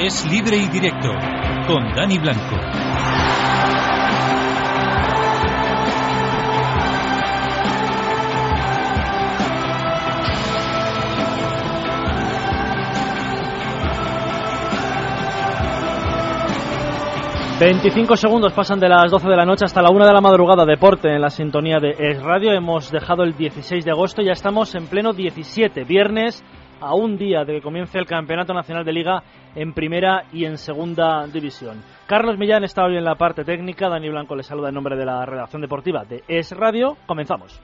Es libre y directo con Dani Blanco. 25 segundos pasan de las 12 de la noche hasta la 1 de la madrugada. Deporte en la sintonía de Es Radio. Hemos dejado el 16 de agosto, ya estamos en pleno 17, viernes, a un día de que comience el Campeonato Nacional de Liga en primera y en segunda división. Carlos Millán está hoy en la parte técnica. Dani Blanco le saluda en nombre de la redacción deportiva de Es Radio. Comenzamos.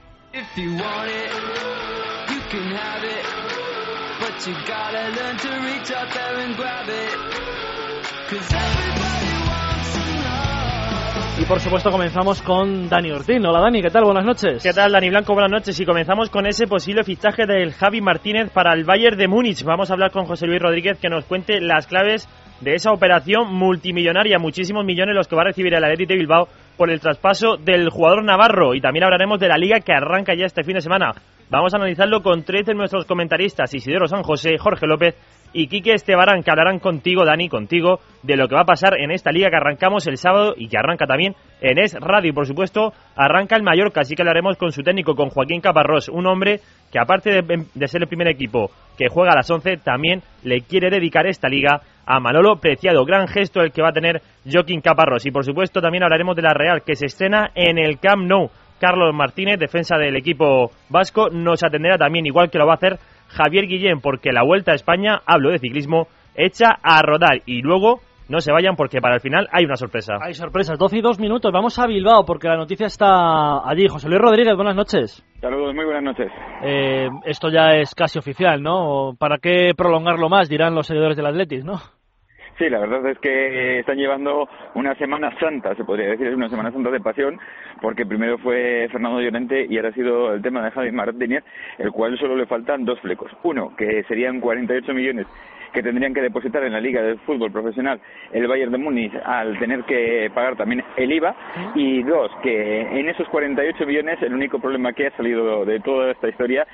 Y por supuesto comenzamos con Dani Ortín. Hola Dani, ¿qué tal? Buenas noches. ¿Qué tal Dani Blanco? Buenas noches. Y comenzamos con ese posible fichaje del Javi Martínez para el Bayern de Múnich. Vamos a hablar con José Luis Rodríguez que nos cuente las claves de esa operación multimillonaria, muchísimos millones los que va a recibir el Athletic de Bilbao por el traspaso del jugador navarro y también hablaremos de la liga que arranca ya este fin de semana. Vamos a analizarlo con tres de nuestros comentaristas, Isidoro San José, Jorge López y Quique Estebarán, que hablarán contigo, Dani, contigo, de lo que va a pasar en esta liga que arrancamos el sábado y que arranca también en Es Radio. Y por supuesto, arranca el Mallorca, así que hablaremos con su técnico, con Joaquín Caparrós, un hombre que aparte de, ser el primer equipo que juega a las 11, también le quiere dedicar esta liga a Manolo Preciado. Gran gesto el que va a tener Joaquín Caparrós. Y por supuesto, también hablaremos de la que se estrena en el Camp Nou. Carlos Martínez, defensa del equipo vasco, nos atenderá también, igual que lo va a hacer Javier Guillén, porque la Vuelta a España, hablo de ciclismo, echa a rodar. Y luego no se vayan porque para el final hay una sorpresa. Hay sorpresas, 12 y 2 minutos. Vamos a Bilbao porque la noticia está allí. José Luis Rodríguez, buenas noches. Saludos, muy buenas noches. Eh, esto ya es casi oficial, ¿no? ¿Para qué prolongarlo más? Dirán los seguidores del Atletis, ¿no? Sí, la verdad es que están llevando una Semana Santa, se podría decir, es una Semana Santa de pasión, porque primero fue Fernando Llorente y ahora ha sido el tema de Javi Martínez, el cual solo le faltan dos flecos. Uno, que serían 48 millones que tendrían que depositar en la Liga de Fútbol Profesional el Bayern de Múnich al tener que pagar también el IVA. Y dos, que en esos 48 millones el único problema que ha salido de toda esta historia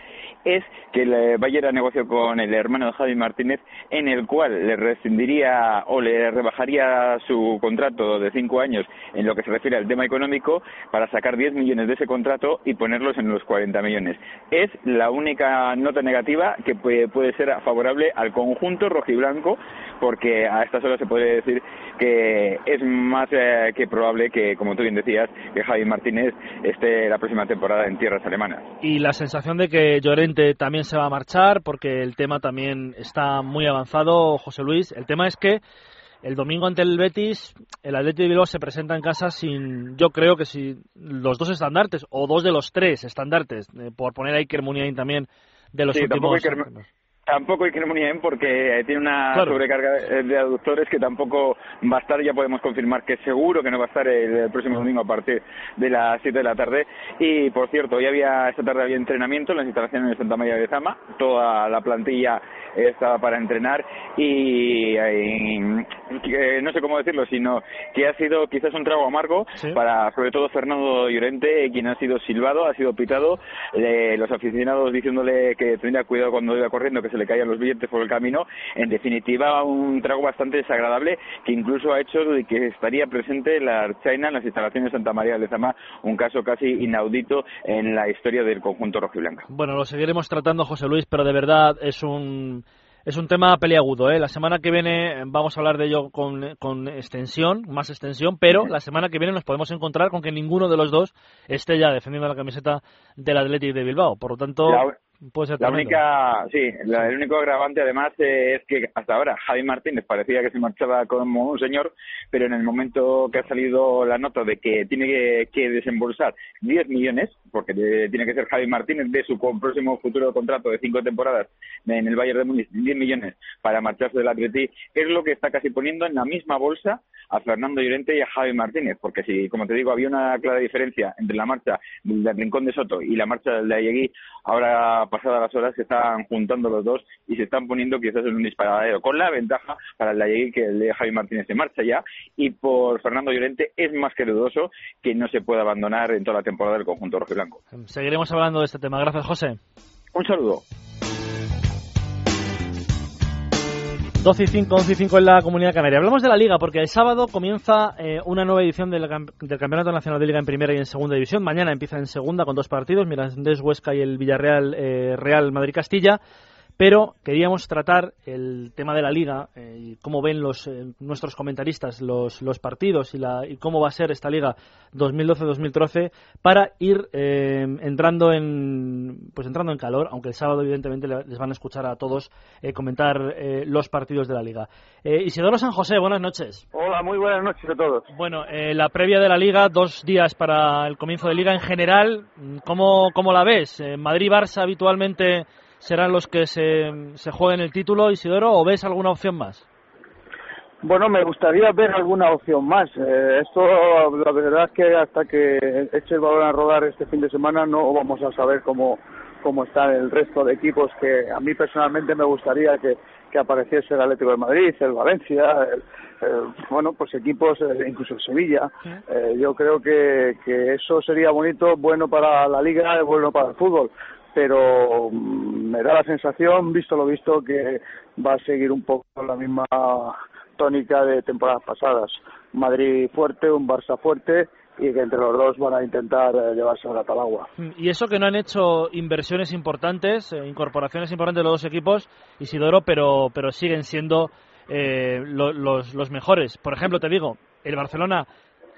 es que el Bayern negoció con el hermano de Javi Martínez en el cual le rescindiría o le rebajaría su contrato de cinco años en lo que se refiere al tema económico para sacar 10 millones de ese contrato y ponerlos en los 40 millones. Es la única nota negativa que puede, ser favorable al conjunto rojiblanco porque a estas horas se puede decir que es más eh, que probable que, como tú bien decías, que Javi Martínez esté la próxima temporada en tierras alemanas. Y la sensación de que Llorente también se va a marchar porque el tema también está muy avanzado, José Luis. El tema es que el domingo ante el Betis, el Atlético de Bilbao se presenta en casa sin, yo creo que si los dos estandartes o dos de los tres estandartes, eh, por poner a Iker Muniain también de los últimos. Tampoco que bien porque tiene una sobrecarga de aductores que tampoco va a estar. Ya podemos confirmar que seguro que no va a estar el, próximo domingo a partir de las 7 de la tarde. Y por cierto, hoy había esta tarde había entrenamiento en las instalaciones de Santa María de Zama. Toda la plantilla estaba para entrenar y, no sé cómo decirlo, sino que ha sido quizás un trago amargo para sobre todo Fernando Llorente, quien ha sido silbado, ha sido pitado, los aficionados diciéndole que tendría cuidado cuando iba corriendo, que se le caían los billetes por el camino. En definitiva, un trago bastante desagradable que incluso ha hecho de que estaría presente la China en las instalaciones de Santa María de Lezama, un caso casi inaudito en la historia del conjunto rojiblanco. Bueno, lo seguiremos tratando, José Luis, pero de verdad es un es un tema peliagudo. ¿eh? La semana que viene vamos a hablar de ello con, con, extensión, más extensión, pero la semana que viene nos podemos encontrar con que ninguno de los dos esté ya defendiendo la camiseta del Athletic de Bilbao. Por lo tanto, la única, sí, el único agravante además es que hasta ahora Javi Martínez parecía que se marchaba como un señor, pero en el momento que ha salido la nota de que tiene que, desembolsar 10 millones, porque tiene que ser Javi Martínez de su próximo futuro contrato de cinco temporadas en el Bayern de Múnich, 10 millones para marcharse del Atleti, es lo que está casi poniendo en la misma bolsa a Fernando Llorente y a Javi Martínez, porque si, como te digo, había una clara diferencia entre la marcha del Rincón de Soto y la marcha del de Ayegui, ahora pasadas las horas se están juntando los dos y se están poniendo quizás en un disparadero, con la ventaja para el de que el de Javi Martínez se marcha ya y por Fernando Llorente es más que dudoso que no se pueda abandonar en toda la temporada del conjunto rojiblanco. Seguiremos hablando de este tema. Gracias, José. Un saludo. 12 y 5, 11 y 5 en la Comunidad Canaria. Hablamos de la Liga porque el sábado comienza eh, una nueva edición del, del, Campeonato Nacional de Liga en Primera y en Segunda División. Mañana empieza en Segunda con dos partidos, Mirandés Huesca y el Villarreal eh, Real Madrid Castilla pero queríamos tratar el tema de la liga eh, cómo ven los eh, nuestros comentaristas los, los partidos y, la, y, cómo va a ser esta liga 2012-2013 para ir eh, entrando en pues entrando en calor aunque el sábado evidentemente les van a escuchar a todos comentar los partidos de la liga. Isidoro San José buenas noches. Hola muy buenas noches a todos. Bueno la previa de la liga dos días para el comienzo de liga en general cómo, cómo la ves Madrid Barça habitualmente serán los que se, se jueguen el título, Isidoro, o ves alguna opción más? Bueno, me gustaría ver alguna opción más. Eh, esto, la verdad es que hasta que eche el balón a rodar este fin de semana no vamos a saber cómo, cómo están el resto de equipos que a mí personalmente me gustaría que, que apareciese el Atlético de Madrid, el Valencia, bueno, pues equipos, eh, incluso el Sevilla. Eh, yo creo que, que eso sería bonito, bueno para la liga, bueno para el fútbol pero mm, me da la sensación, visto lo visto, que va a seguir un poco la misma tónica de temporadas pasadas. Madrid fuerte, un Barça fuerte y que entre los dos van a intentar eh, llevarse a la talagua. Y eso que no han hecho inversiones importantes, eh, incorporaciones importantes de los dos equipos, Isidoro, pero, pero siguen siendo eh, los, los mejores. Por ejemplo, te digo, el Barcelona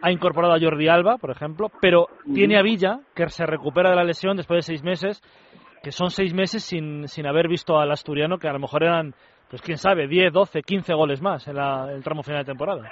ha incorporado a Jordi Alba, por ejemplo, pero tiene a Villa, que se recupera de la lesión después de seis meses, que son seis meses sin, sin haber visto al asturiano, que a lo mejor eran, pues quién sabe, 10, 12, 15 goles más en el tramo final de temporada.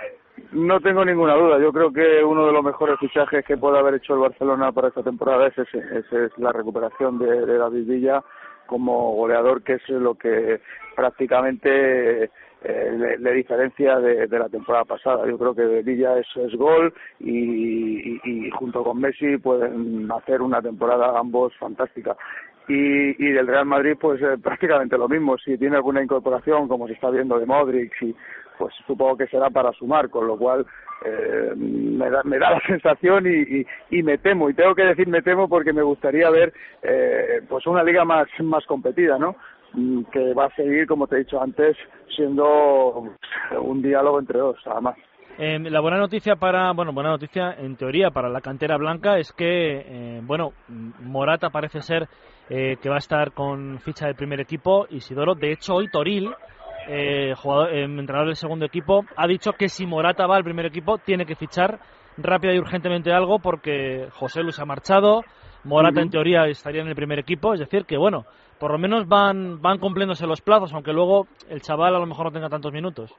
No tengo ninguna duda. Yo creo que uno de los mejores fichajes que puede haber hecho el Barcelona para esta temporada es ese, es la recuperación de, de David Villa como goleador, que es lo que prácticamente eh, le, diferencia de, la temporada pasada. Yo creo que Villa es, gol y, junto con Messi pueden hacer una temporada ambos fantástica. Y, del Real Madrid pues eh, prácticamente lo mismo. Si tiene alguna incorporación como se está viendo de Modric y pues supongo que será para sumar, con lo cual eh, me, da, me da la sensación y, y, me temo, y tengo que decir me temo porque me gustaría ver eh, pues una liga más, más competida, ¿no? Mm, que va a seguir, como te he dicho antes, siendo un diálogo entre dos, además. Eh, la buena noticia para, bueno, buena noticia en teoría para la cantera blanca es que, eh, bueno, Morata parece ser eh, que va a estar con ficha del primer equipo. Isidoro, de hecho, hoy Toril, eh, jugador, entrenador del segundo equipo, ha dicho que si Morata va al primer equipo, tiene que fichar rápida y urgentemente algo porque José Luis ha marchado, Morata en teoría estaría en el primer equipo, es decir, que bueno, por lo menos van, van cumpliéndose los plazos, aunque luego el chaval a lo mejor no tenga tantos minutos.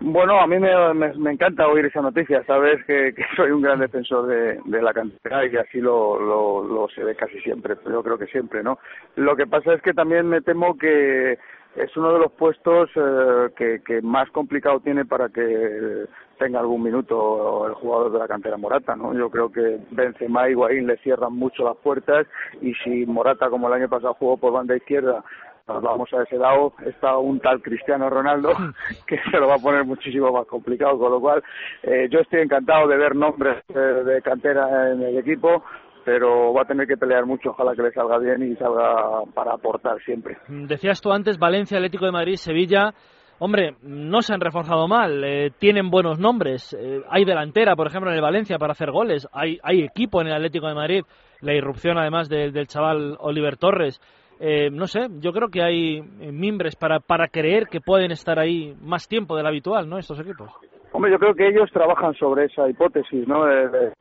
Bueno, a mí me, me, encanta oír esa noticia. Sabes que, que, soy un gran defensor de, de la cantera y así lo, lo, lo se ve casi siempre, yo creo que siempre, ¿no? Lo que pasa es que también me temo que es uno de los puestos eh, que, más complicado tiene para que tenga algún minuto el jugador de la cantera Morata, ¿no? Yo creo que Benzema y Higuaín le cierran mucho las puertas y si Morata, como el año pasado jugó por banda izquierda, nos vamos a ese lado, está un tal Cristiano Ronaldo que se lo va a poner muchísimo más complicado, con lo cual eh, yo estoy encantado de ver nombres eh, de cantera en el equipo, pero va a tener que pelear mucho, ojalá que le salga bien y salga para aportar siempre. Decías tú antes Valencia, Atlético de Madrid, Sevilla. Hombre, no se han reforzado mal, eh, tienen buenos nombres. Eh, hay delantera, por ejemplo, en el Valencia para hacer goles. Hay, hay equipo en el Atlético de Madrid. La irrupción, además, del chaval Oliver Torres. Eh, no sé, yo creo que hay mimbres para, para creer que pueden estar ahí más tiempo del habitual, ¿no? Estos equipos. Hombre, yo creo que ellos trabajan sobre esa hipótesis, ¿no?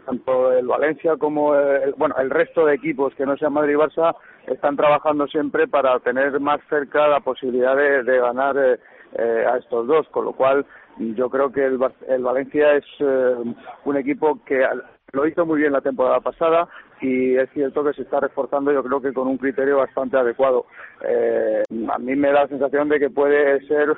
tanto el Valencia como el, bueno, el resto de equipos que no sean Madrid y Barça están trabajando siempre para tener más cerca la posibilidad de, ganar eh, eh, a estos dos, con lo cual yo creo que el, el Valencia es eh, un equipo que lo hizo muy bien la temporada pasada y es cierto que se está reforzando yo creo que con un criterio bastante adecuado. Eh, a mí me da la sensación de que puede ser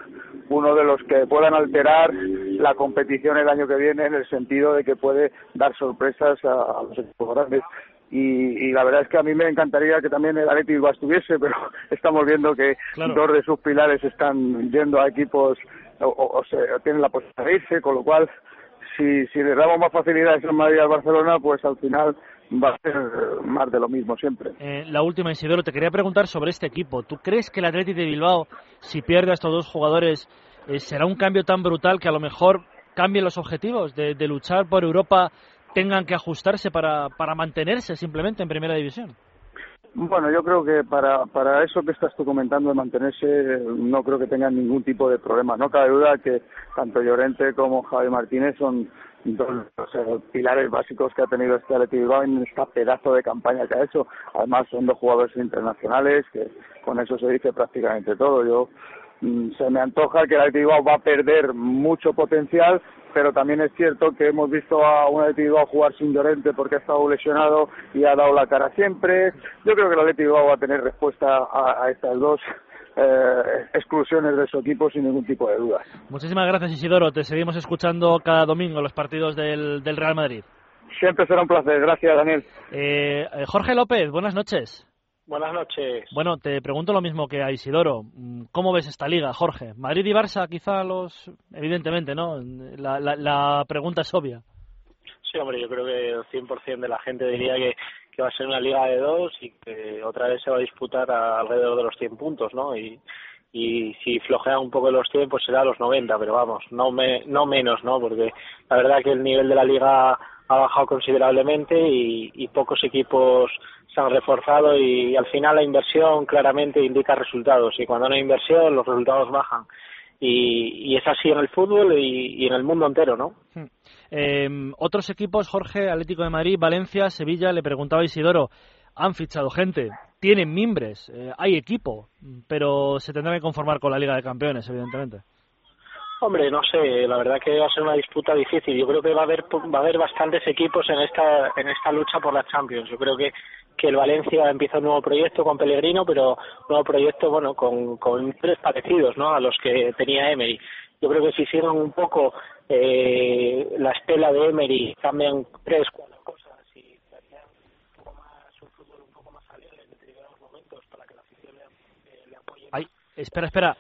uno de los que puedan alterar la competición el año que viene en el sentido de que puede dar sorpresas a, los equipos grandes. Y, la verdad es que a mí me encantaría que también el Atlético estuviese, pero estamos viendo que dos de sus pilares están yendo a equipos o, o, se, tienen la posibilidad de irse, con lo cual si, si le damos más facilidades en Madrid al Barcelona, pues al final va a ser más de lo mismo siempre. Eh, la última, Isidoro, te quería preguntar sobre este equipo. ¿Tú crees que el Atlético de Bilbao, si pierde a estos dos jugadores, eh, ¿será un cambio tan brutal que a lo mejor cambien los objetivos de, de luchar por Europa, tengan que ajustarse para, para mantenerse simplemente en primera división? Bueno, yo creo que para, para eso que estás tú comentando de mantenerse, no creo que tengan ningún tipo de problema. No cabe duda que tanto Llorente como Javi Martínez son dos pilares básicos que ha tenido este Bilbao en esta pedazo de campaña que ha hecho. Además, son dos jugadores internacionales que con eso se dice prácticamente todo. Yo mm, se me antoja que el Bilbao va a perder mucho potencial pero también es cierto que hemos visto a un Atlético a jugar sin Llorente porque ha estado lesionado y ha dado la cara siempre. Yo creo que el Atlético va a tener respuesta a, estas dos eh, exclusiones de su equipo sin ningún tipo de dudas. Muchísimas gracias Isidoro, te seguimos escuchando cada domingo los partidos del, del Real Madrid. Siempre será un placer, gracias Daniel. Eh, Jorge López, buenas noches. Buenas noches. Bueno, te pregunto lo mismo que a Isidoro. ¿Cómo ves esta liga, Jorge? Madrid y Barça, quizá los. Evidentemente, ¿no? La, la, pregunta es obvia. Sí, hombre, yo creo que el 100% de la gente diría que, que va a ser una liga de dos y que otra vez se va a disputar alrededor de los 100 puntos, ¿no? Y, y si flojea un poco los 100, pues será los 90, pero vamos, no, me, no menos, ¿no? Porque la verdad que el nivel de la liga ha bajado considerablemente y, y pocos equipos se han reforzado y, al final la inversión claramente indica resultados y cuando no hay inversión los resultados bajan y, es así en el fútbol y, en el mundo entero, ¿no? Em, otros equipos, Jorge, Atlético de Madrid, Valencia, Sevilla, le preguntaba Isidoro, han fichado gente, tienen mimbres, eh, hay equipo, pero se tendrán que conformar con la Liga de Campeones, evidentemente. Hombre, no sé, la verdad que va a ser una disputa difícil. Yo creo que va a haber va a haber bastantes equipos en esta en esta lucha por la Champions. Yo creo que que el Valencia empieza un nuevo proyecto con Pellegrino, pero un nuevo proyecto bueno con con tres parecidos, ¿no? A los que tenía Emery. Yo creo que si siguen un poco eh, la estela de Emery, cambian tres cuatro cosas y un poco más un fútbol un poco más alegre en determinados momentos para que la afición le, le apoye. Ay, espera, espera.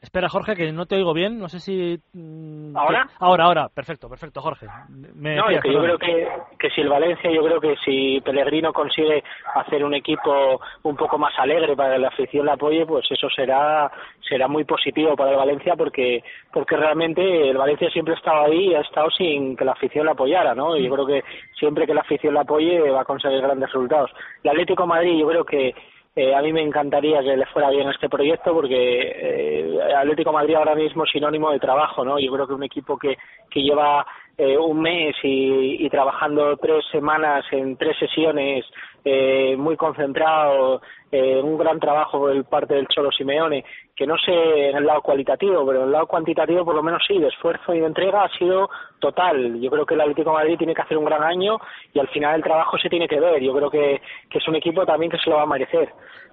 Espera, Jorge, que no te oigo bien. No sé si. Mm, ¿Ahora? Ahora, ahora. Perfecto, perfecto, Jorge. no, yo creo que, que si el Valencia, yo creo que si Pellegrino consigue hacer un equipo un poco más alegre para que la afición le apoye, pues eso será será muy positivo para el Valencia porque porque realmente el Valencia siempre ha estado ahí y ha estado sin que la afición le apoyara, ¿no? Y yo creo que siempre que la afición le apoye va a conseguir grandes resultados. El Atlético Madrid, yo creo que eh, a mí me encantaría que le fuera bien este proyecto porque eh, Atlético Madrid ahora mismo es sinónimo de trabajo, ¿no? Yo creo que un equipo que, que lleva eh, un mes y, y, trabajando tres semanas en tres sesiones eh, muy concentrado, eh, un gran trabajo por parte del Cholo Simeone, que no sé en el lado cualitativo, pero en el lado cuantitativo por lo menos sí, de esfuerzo y de entrega ha sido total. Yo creo que el Atlético Madrid tiene que hacer un gran año y al final el trabajo se tiene que ver. Yo creo que, que es un equipo también que se lo va a merecer.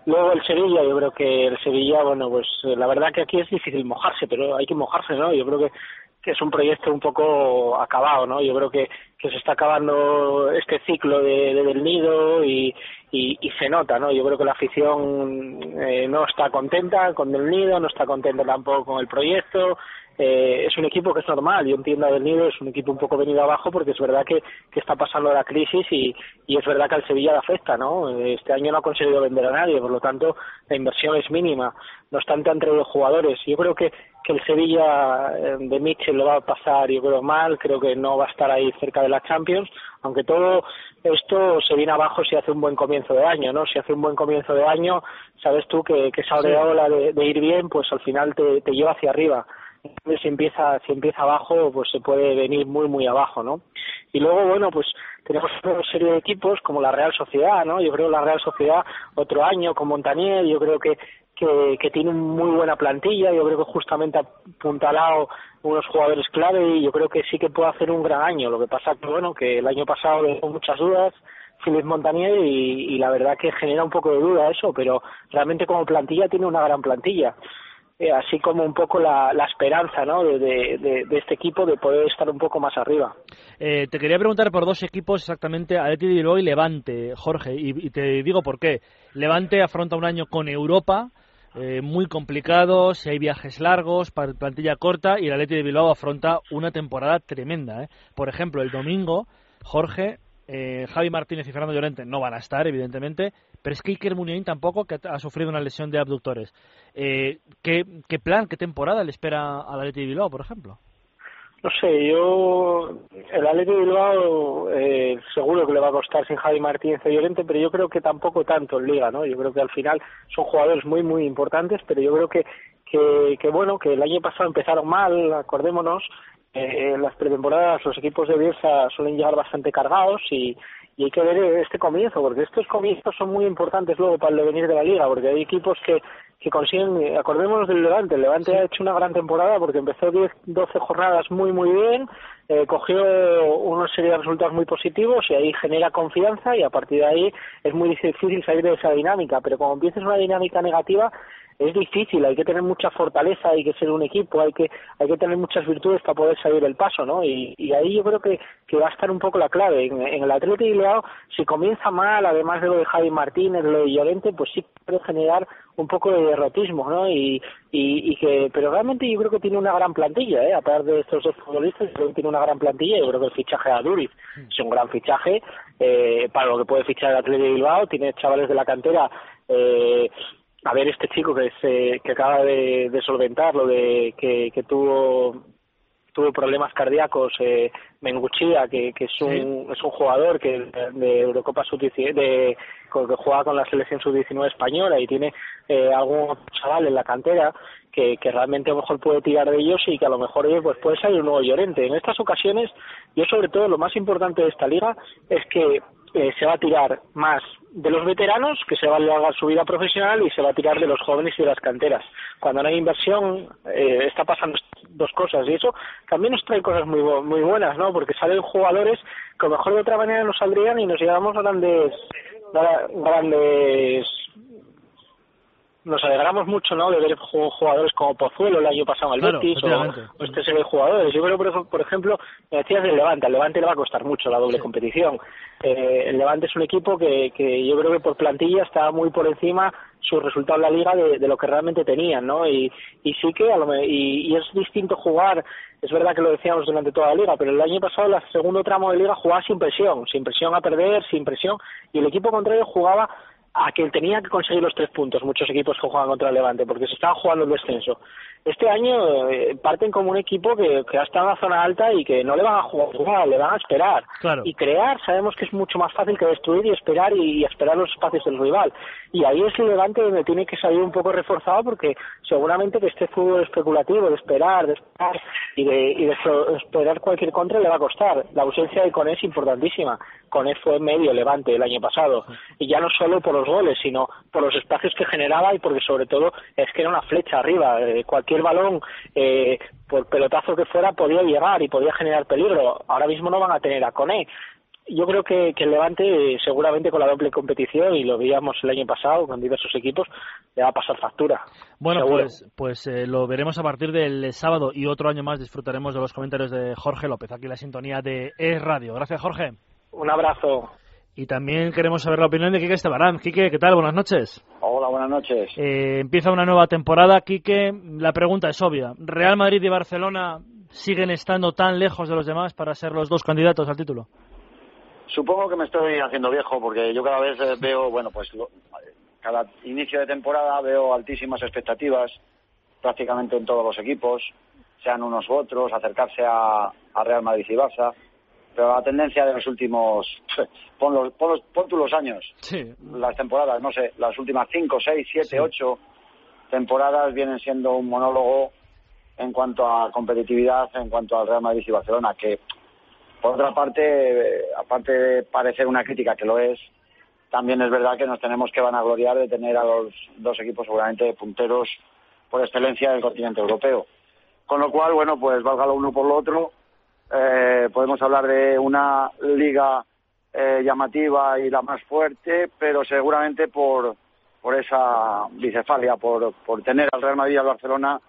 Luego el Sevilla, yo creo que el Sevilla, bueno, pues eh, la verdad que aquí es difícil mojarse, pero hay que mojarse, ¿no? Yo creo que que es un proyecto un poco acabado, ¿no? Yo creo que, se está acabando este ciclo de, del nido y, y, y, se nota, ¿no? Yo creo que la afición eh, no está contenta con el nido, no está contenta tampoco con el proyecto, eh, es un equipo que es normal, yo entiendo del Nido, es un equipo un poco venido abajo porque es verdad que, está pasando la crisis y, y, es verdad que al Sevilla le afecta, ¿no? Este año no ha conseguido vender a nadie, por lo tanto la inversión es mínima, no obstante han traído jugadores. Yo creo que, que el Sevilla eh, de Mitchell lo va a pasar, yo creo, mal, creo que no va a estar ahí cerca de la Champions, aunque todo esto se viene abajo si hace un buen comienzo de año, ¿no? Si hace un buen comienzo de año, sabes tú que, que esa ola de, de, ir bien, pues al final te, te lleva hacia arriba. Si empieza si empieza abajo pues se puede venir muy muy abajo no y luego bueno pues tenemos una serie de equipos como la Real Sociedad no yo creo la Real Sociedad otro año con Montanier yo creo que que, que tiene muy buena plantilla yo creo que justamente ha apuntalado unos jugadores clave y yo creo que sí que puede hacer un gran año lo que pasa que bueno que el año pasado dejó muchas dudas Filipe Montanier y, y la verdad que genera un poco de duda eso pero realmente como plantilla tiene una gran plantilla eh, así como un poco la, la esperanza ¿no? de, de, de, este equipo de poder estar un poco más arriba. Eh, te quería preguntar por dos equipos exactamente, Atleti de Bilbao y Levante, Jorge, y, y, te digo por qué. Levante afronta un año con Europa, eh, muy complicado, si hay viajes largos, plantilla corta, y el Atleti de Bilbao afronta una temporada tremenda. ¿eh? Por ejemplo, el domingo, Jorge, Eh, Javi Martínez y Fernando Llorente no van a estar, evidentemente, pero es que Iker Muniain tampoco, que ha sufrido una lesión de abductores. Eh, ¿qué, ¿Qué plan, qué temporada le espera al Atleti de Bilbao, por ejemplo? No sé, yo el Atleti de Bilbao eh, seguro que le va a costar sin Javi Martínez y Llorente, pero yo creo que tampoco tanto en Liga, ¿no? Yo creo que al final son jugadores muy muy importantes, pero yo creo que que, que bueno, que el año pasado empezaron mal, acordémonos, eh, en las pretemporadas los equipos de Bielsa suelen llegar bastante cargados y, y hay que ver este comienzo, porque estos comienzos son muy importantes luego para el devenir de la liga, porque hay equipos que, que consiguen, acordémonos del Levante, el Levante ha hecho una gran temporada porque empezó 10, 12 jornadas muy muy bien, eh, cogió una serie de resultados muy positivos y ahí genera confianza y a partir de ahí es muy difícil salir de esa dinámica, pero como empiezas una dinámica negativa es difícil, hay que tener mucha fortaleza, hay que ser un equipo, hay que hay que tener muchas virtudes para poder salir el paso, ¿no? Y, y ahí yo creo que, que va a estar un poco la clave. En, en el Atlético de Bilbao, si comienza mal, además de lo de Javi Martínez, lo de Llorente, pues sí puede generar un poco de derrotismo, ¿no? Y, y, y que, pero realmente yo creo que tiene una gran plantilla, ¿eh? A pesar de estos dos futbolistas, creo que tiene una gran plantilla. Yo creo que el fichaje de Aduriz es un gran fichaje eh, para lo que puede fichar el Atlético de Bilbao. Tiene chavales de la cantera eh, a ver este chico que se que acaba de, de solventar lo de que, que tuvo tuvo problemas cardíacos eh, Menguchía que, que es un es un jugador que de Eurocopa sub de que juega con la selección sub 19 española y tiene eh, algún chaval en la cantera que, que realmente a lo mejor puede tirar de ellos y que a lo mejor pues puede salir un nuevo Llorente en estas ocasiones yo sobre todo lo más importante de esta liga es que eh, se va a tirar más de los veteranos, que se va a alargar su vida profesional, y se va a tirar de los jóvenes y de las canteras. Cuando no hay inversión, eh, está pasando dos cosas, y eso también nos trae cosas muy, muy buenas, ¿no? Porque salen jugadores que a lo mejor de otra manera nos saldrían y nos llevamos grandes, grandes nos alegramos mucho ¿no? de ver jugadores como Pozuelo el año pasado en el Betis o, este serie de jugadores. Yo creo, por, por ejemplo, me decías del Levante. Al Levante le va a costar mucho la doble competición. Eh, el Levante es un equipo que, que yo creo que por plantilla está muy por encima su resultado en la liga de, de lo que realmente tenían, ¿no? Y, y sí que a lo, y, y es distinto jugar, es verdad que lo decíamos durante toda la liga, pero el año pasado, el segundo tramo de liga jugaba sin presión, sin presión a perder, sin presión, y el equipo contrario jugaba a quien tenía que conseguir los tres puntos, muchos equipos que juegan contra el Levante, porque se estaba jugando el descenso. Este año eh, parten como un equipo que, que ha estado en la zona alta y que no le van a jugar, le van a esperar. Y crear, sabemos que es mucho más fácil que destruir y esperar y, esperar los espacios del rival. Y ahí es el Levante donde tiene que salir un poco reforzado porque seguramente que este fútbol especulativo de esperar, de esperar y de, y de esperar cualquier contra le va a costar. La ausencia de Coné es importantísima. Coné fue medio Levante el año pasado. Y ya no solo por los goles, sino por los espacios que generaba y porque sobre todo es que era una flecha arriba. Eh, cualquier balón, eh, por pelotazo que fuera, podía llegar y podía generar peligro. Ahora mismo no van a tener a Coné. Yo creo que, que el Levante, seguramente con la doble competición, y lo veíamos el año pasado con diversos equipos, le va a pasar factura. Bueno, pues, pues eh, lo veremos a partir del sábado y otro año más disfrutaremos de los comentarios de Jorge López, aquí la sintonía de Es Radio. Gracias, Jorge. Un abrazo. Y también queremos saber la opinión de Quique Estebarán. Quique, ¿qué tal? Buenas noches. Hola, buenas noches. Eh, empieza una nueva temporada, Quique. La pregunta es obvia. ¿Real Madrid y Barcelona siguen estando tan lejos de los demás para ser los dos candidatos al título? Supongo que me estoy haciendo viejo porque yo cada vez eh, veo, bueno, pues cada inicio de temporada veo altísimas expectativas prácticamente en todos los equipos, sean unos u otros, acercarse a, a Real Madrid y Barça pero la tendencia de los últimos, pon, los, pon, pon tú los años, las temporadas, no sé, las últimas cinco, seis, siete, ocho temporadas vienen siendo un monólogo en cuanto a competitividad, en cuanto al Real Madrid y Barcelona, que por otra parte, aparte de parecer una crítica que lo es, también es verdad que nos tenemos que vanagloriar de tener a los dos equipos seguramente punteros por excelencia del continente europeo. Con lo cual, bueno, pues valga lo uno por lo otro, eh, podemos hablar de una liga eh, llamativa y la más fuerte, pero seguramente por, por esa bicefalia, por, por tener al Real Madrid y al Barcelona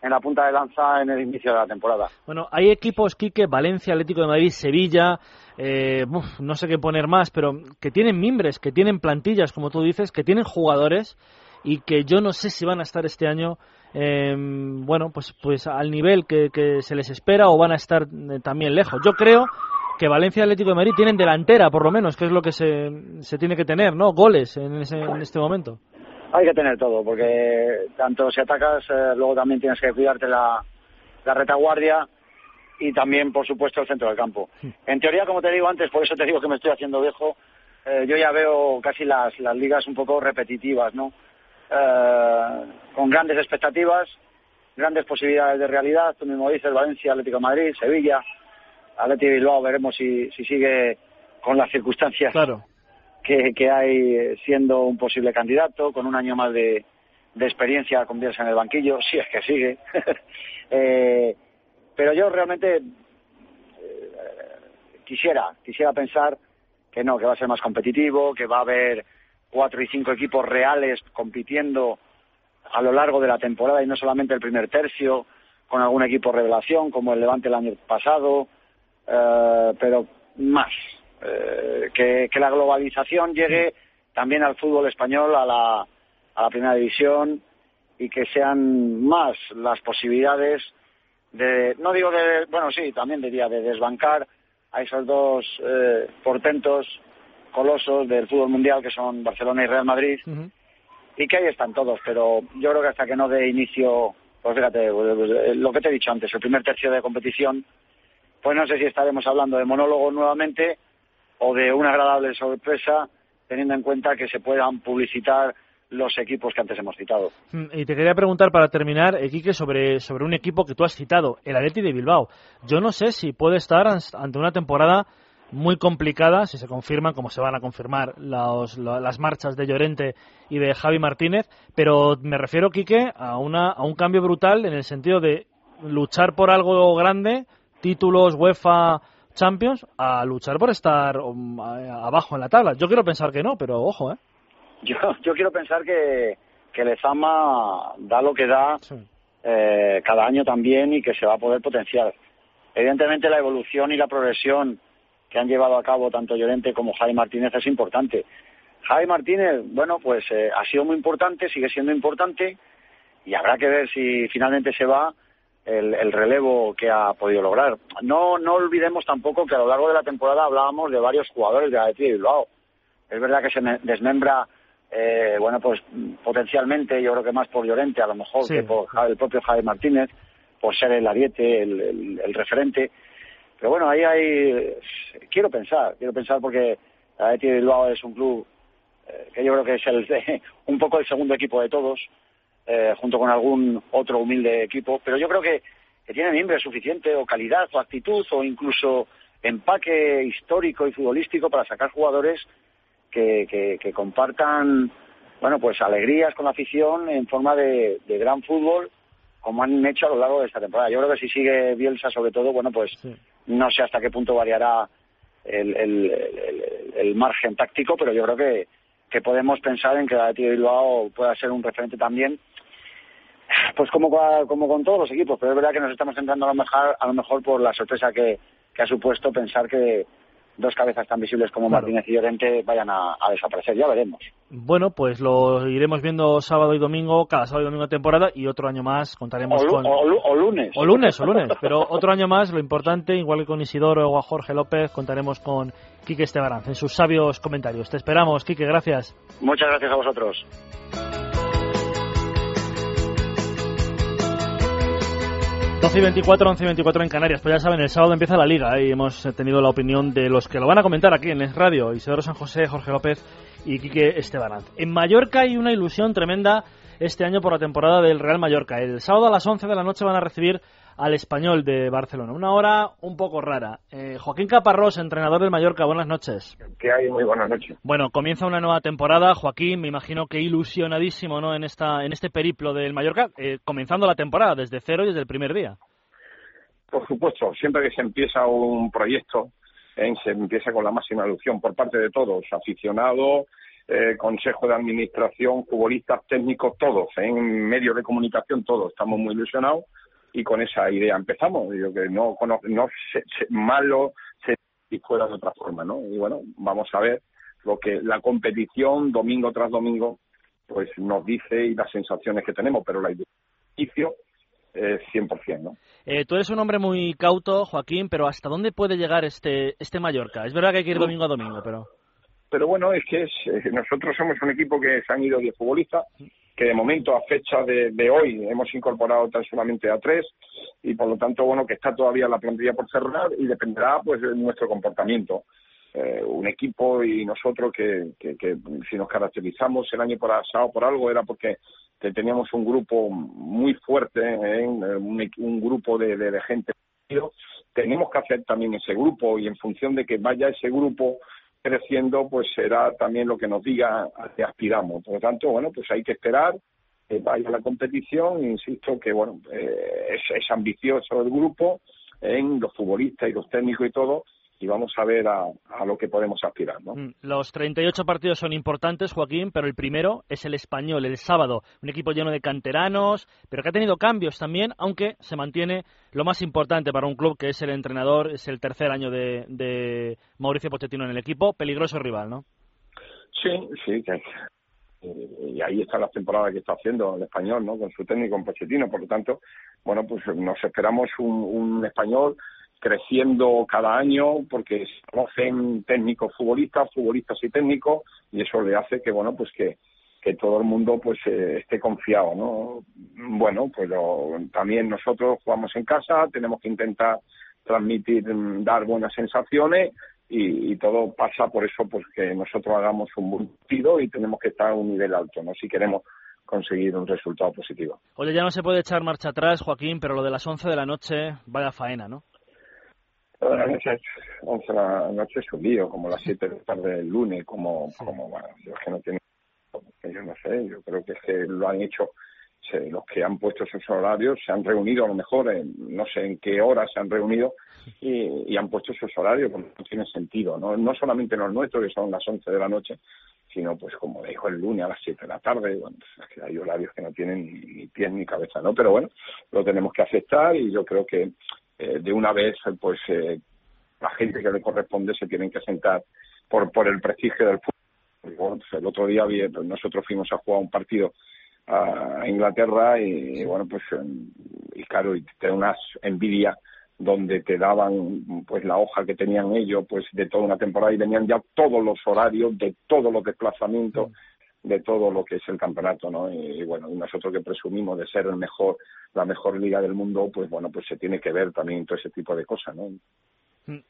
en la punta de lanza en el inicio de la temporada. Bueno, hay equipos, Quique, Valencia, Atlético de Madrid, Sevilla, eh, no sé qué poner más, pero que tienen mimbres, que tienen plantillas, como tú dices, que tienen jugadores y que yo no sé si van a estar este año eh, bueno, pues, pues al nivel que, que, se les espera o van a estar eh, también lejos. Yo creo que Valencia y Atlético de Madrid tienen delantera, por lo menos, que es lo que se, se tiene que tener, ¿no? Goles en, ese, en este momento. Hay que tener todo, porque tanto si atacas, eh, luego también tienes que cuidarte la, la retaguardia y también, por supuesto, el centro del campo. En teoría, como te digo antes, por eso te digo que me estoy haciendo viejo, eh, yo ya veo casi las, las ligas un poco repetitivas, ¿no? Eh, con grandes expectativas, grandes posibilidades de realidad. Tú mismo dices Valencia, Atlético de Madrid, Sevilla, Atlético de Bilbao, veremos si, si sigue con las circunstancias Claro. que, que hay siendo un posible candidato, con un año más de, de experiencia convierse en el banquillo, si es que sigue. Eh, pero yo realmente eh, quisiera, quisiera pensar que no, que va a ser más competitivo, que va a haber cuatro y cinco equipos reales compitiendo a lo largo de la temporada y no solamente el primer tercio, con algún equipo revelación como el Levante el año pasado, eh, pero más. Eh, que, que la globalización llegue también al fútbol español, a la, a la primera división y que sean más las posibilidades de, no digo de, bueno, sí, también diría de desbancar a esos dos eh, portentos colosos del fútbol mundial que son Barcelona y Real Madrid y que ahí están todos, pero yo creo que hasta que no dé inicio, pues fíjate, pues, pues, lo que te he dicho antes, el primer tercio de competición, pues no sé si estaremos hablando de monólogos nuevamente o de una agradable sorpresa, teniendo en cuenta que se puedan publicitar los equipos que antes hemos citado. Mm, Y te quería preguntar para terminar, eh, Quique, sobre, sobre un equipo que tú has citado, el Atleti de Bilbao. Yo no sé si puede estar ante una temporada muy complicada, si se confirman, como se van a confirmar los- la- las marchas de Llorente y de Javi Martínez, pero me refiero, Quique, a, una, a un cambio brutal en el sentido de luchar por algo grande, títulos, UEFA, Champions, a luchar por estar um, abajo en la tabla. Yo quiero pensar que no, pero ojo, ¿eh? Yo, yo quiero pensar que, que Lezama da lo que da Sí. eh, cada año también y que se va a poder potenciar. Evidentemente la evolución y la progresión que han llevado a cabo tanto Llorente como Javi Martínez es importante. Javi Martínez, bueno, pues eh, ha sido muy importante, sigue siendo importante y habrá que ver si finalmente se va el, el relevo que ha podido lograr. No, no olvidemos tampoco que a lo largo de la temporada hablábamos de varios jugadores de Athletic de Bilbao. Es verdad que se me- desmembra, eh, bueno, pues potencialmente, yo creo que más por Llorente a lo mejor Sí. que por el propio Javi Martínez, por ser el ariete, el, el- el referente. Pero bueno, ahí hay, quiero pensar, quiero pensar porque Athletic de Bilbao es un club eh, que yo creo que es el, un poco el segundo equipo de todos, eh, junto con algún otro humilde equipo, pero yo creo que, que tiene miembros suficiente, o calidad, o actitud, o incluso empaque histórico y futbolístico para sacar jugadores que, que, compartan, bueno, pues alegrías con la afición en forma de, de gran fútbol, como han hecho a lo largo de esta temporada. Yo creo que si sigue Bielsa, sobre todo, bueno, pues. No sé hasta qué punto variará el, el, el- el margen táctico, pero yo creo que, que podemos pensar en que la de Bilbao pueda ser un referente también, pues como, como con todos los equipos, pero es verdad que nos estamos centrando a lo mejor, a lo mejor por la sorpresa que, que ha supuesto pensar que dos cabezas tan visibles como Claro. Martínez y Llorente vayan a, a desaparecer, ya veremos. Bueno, pues lo iremos viendo sábado y domingo, cada sábado y domingo de temporada y otro año más contaremos O, con... o lu- o lunes. O lunes, o lunes, pero otro año más, lo importante, igual que con Isidoro o a Jorge López, contaremos con Quique Estebaranz en sus sabios comentarios. Te esperamos, Quique, gracias. Muchas gracias a vosotros. 12 y 24, 11 y 24 en Canarias. Pues ya saben, el sábado empieza la liga y hemos tenido la opinión de los que lo van a comentar aquí en Es Radio: Isidoro San José, Jorge López y Quique Estebaranz. En Mallorca hay una ilusión tremenda este año por la temporada del Real Mallorca. El sábado a las 11 de la noche van a recibir al español de Barcelona. Una hora un poco rara. Eh, Joaquín Caparrós, entrenador del Mallorca, buenas noches. que hay muy buenas noches. Bueno, comienza una nueva temporada. Joaquín, me imagino que ilusionadísimo ¿no? en, esta, en este periplo del Mallorca, eh, comenzando la temporada desde cero y desde el primer día. Por supuesto, siempre que se empieza un proyecto, eh, se empieza con la máxima ilusión por parte de todos, aficionados, eh, consejo de administración, futbolistas, técnicos, todos, en medios de comunicación, todos. Estamos muy ilusionados y con esa idea empezamos. Yo que no, cono- no se, se- malo se fuera de otra forma, ¿no? Y bueno, vamos a ver lo que la competición domingo tras domingo pues nos dice y las sensaciones que tenemos, pero la inicio eh, 100%, ¿no? Eh, tú eres un hombre muy cauto, Joaquín, pero ¿hasta dónde puede llegar este, este Mallorca? Es verdad que hay que ir domingo a domingo, pero... Pero bueno, es que es, eh, nosotros somos un equipo que se han ido 10 futbolistas, que de momento a fecha de, hoy hemos incorporado tan solamente a tres y por lo tanto, bueno, que está todavía la plantilla por cerrar y dependerá pues de nuestro comportamiento. Eh, un equipo y nosotros que, que, que, si nos caracterizamos el año pasado por algo era porque teníamos un grupo muy fuerte, ¿eh? un, un, grupo de, de gente. Tenemos que hacer también ese grupo y en función de que vaya ese grupo creciendo, pues será también lo que nos diga a qué aspiramos. Por lo tanto, bueno, pues hay que esperar que vaya la competición. Insisto que, bueno, eh, es, es, ambicioso el grupo en los futbolistas y los técnicos y todo, y vamos a ver a, a, lo que podemos aspirar. ¿no? Los 38 partidos son importantes, Joaquín, pero el primero es el español, el sábado. Un equipo lleno de canteranos, pero que ha tenido cambios también, aunque se mantiene lo más importante para un club que es el entrenador, es el tercer año de, de Mauricio Pochettino en el equipo. Peligroso rival, ¿no? Sí, sí, que y ahí está la temporada que está haciendo el español, ¿no? Con su técnico, en Pochettino. Por lo tanto, bueno, pues nos esperamos un, un español creciendo cada año porque se conocen técnicos futbolistas, futbolistas y técnicos y eso le hace que bueno pues que, que todo el mundo pues eh, esté confiado, ¿no? Bueno, pues lo, también nosotros jugamos en casa, tenemos que intentar transmitir, dar buenas sensaciones y, y, todo pasa por eso pues que nosotros hagamos un buen partido y tenemos que estar a un nivel alto, ¿no? Si queremos conseguir un resultado positivo. Oye, ya no se puede echar marcha atrás, Joaquín, pero lo de las 11 de la noche, vaya faena, ¿no? Noche, 11 de la noche es un lío, como las 7 de la tarde del lunes, como, sí. como bueno, yo es que no tiene, yo no sé, yo creo que es que lo han hecho, se, los que han puesto esos horarios se han reunido a lo mejor, en, no sé en qué hora se han reunido y, y han puesto esos horarios, porque no tiene sentido, ¿no? No solamente los nuestros, que son las 11 de la noche, sino pues como dijo el lunes a las 7 de la tarde, bueno, pues, es que hay horarios que no tienen ni pies ni cabeza, ¿no? Pero bueno, lo tenemos que aceptar y yo creo que eh, de una vez, pues eh, la gente que le corresponde se tienen que sentar por, por el prestigio del fútbol. Bueno, pues el otro día nosotros fuimos a jugar un partido a Inglaterra y, y bueno, pues y claro, y te da unas envidia donde te daban pues la hoja que tenían ellos pues de toda una temporada y venían ya todos los horarios de todos los desplazamientos de todo lo que es el campeonato, ¿no? Y, bueno, y nosotros que presumimos de ser el mejor, la mejor liga del mundo, pues bueno, pues se tiene que ver también todo ese tipo de cosas, ¿no?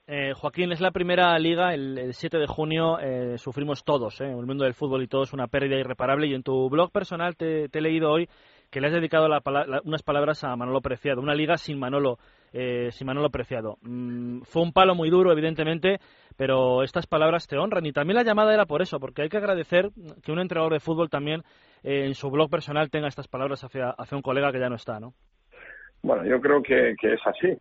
Eh, Joaquín, es la primera liga, el, el 7 de junio eh, sufrimos todos, ¿eh? el mundo del fútbol y todos una pérdida irreparable y en tu blog personal te he leído hoy que le has dedicado la, la, unas palabras a Manolo Preciado, una liga sin Manolo, eh, sin Manolo Preciado. Mm, fue un palo muy duro, evidentemente, pero estas palabras te honran y también la llamada era por eso, porque hay que agradecer que un entrenador de fútbol también eh, en su blog personal tenga estas palabras hacia, hacia un colega que ya no está, ¿no? Bueno, yo creo que, que es así.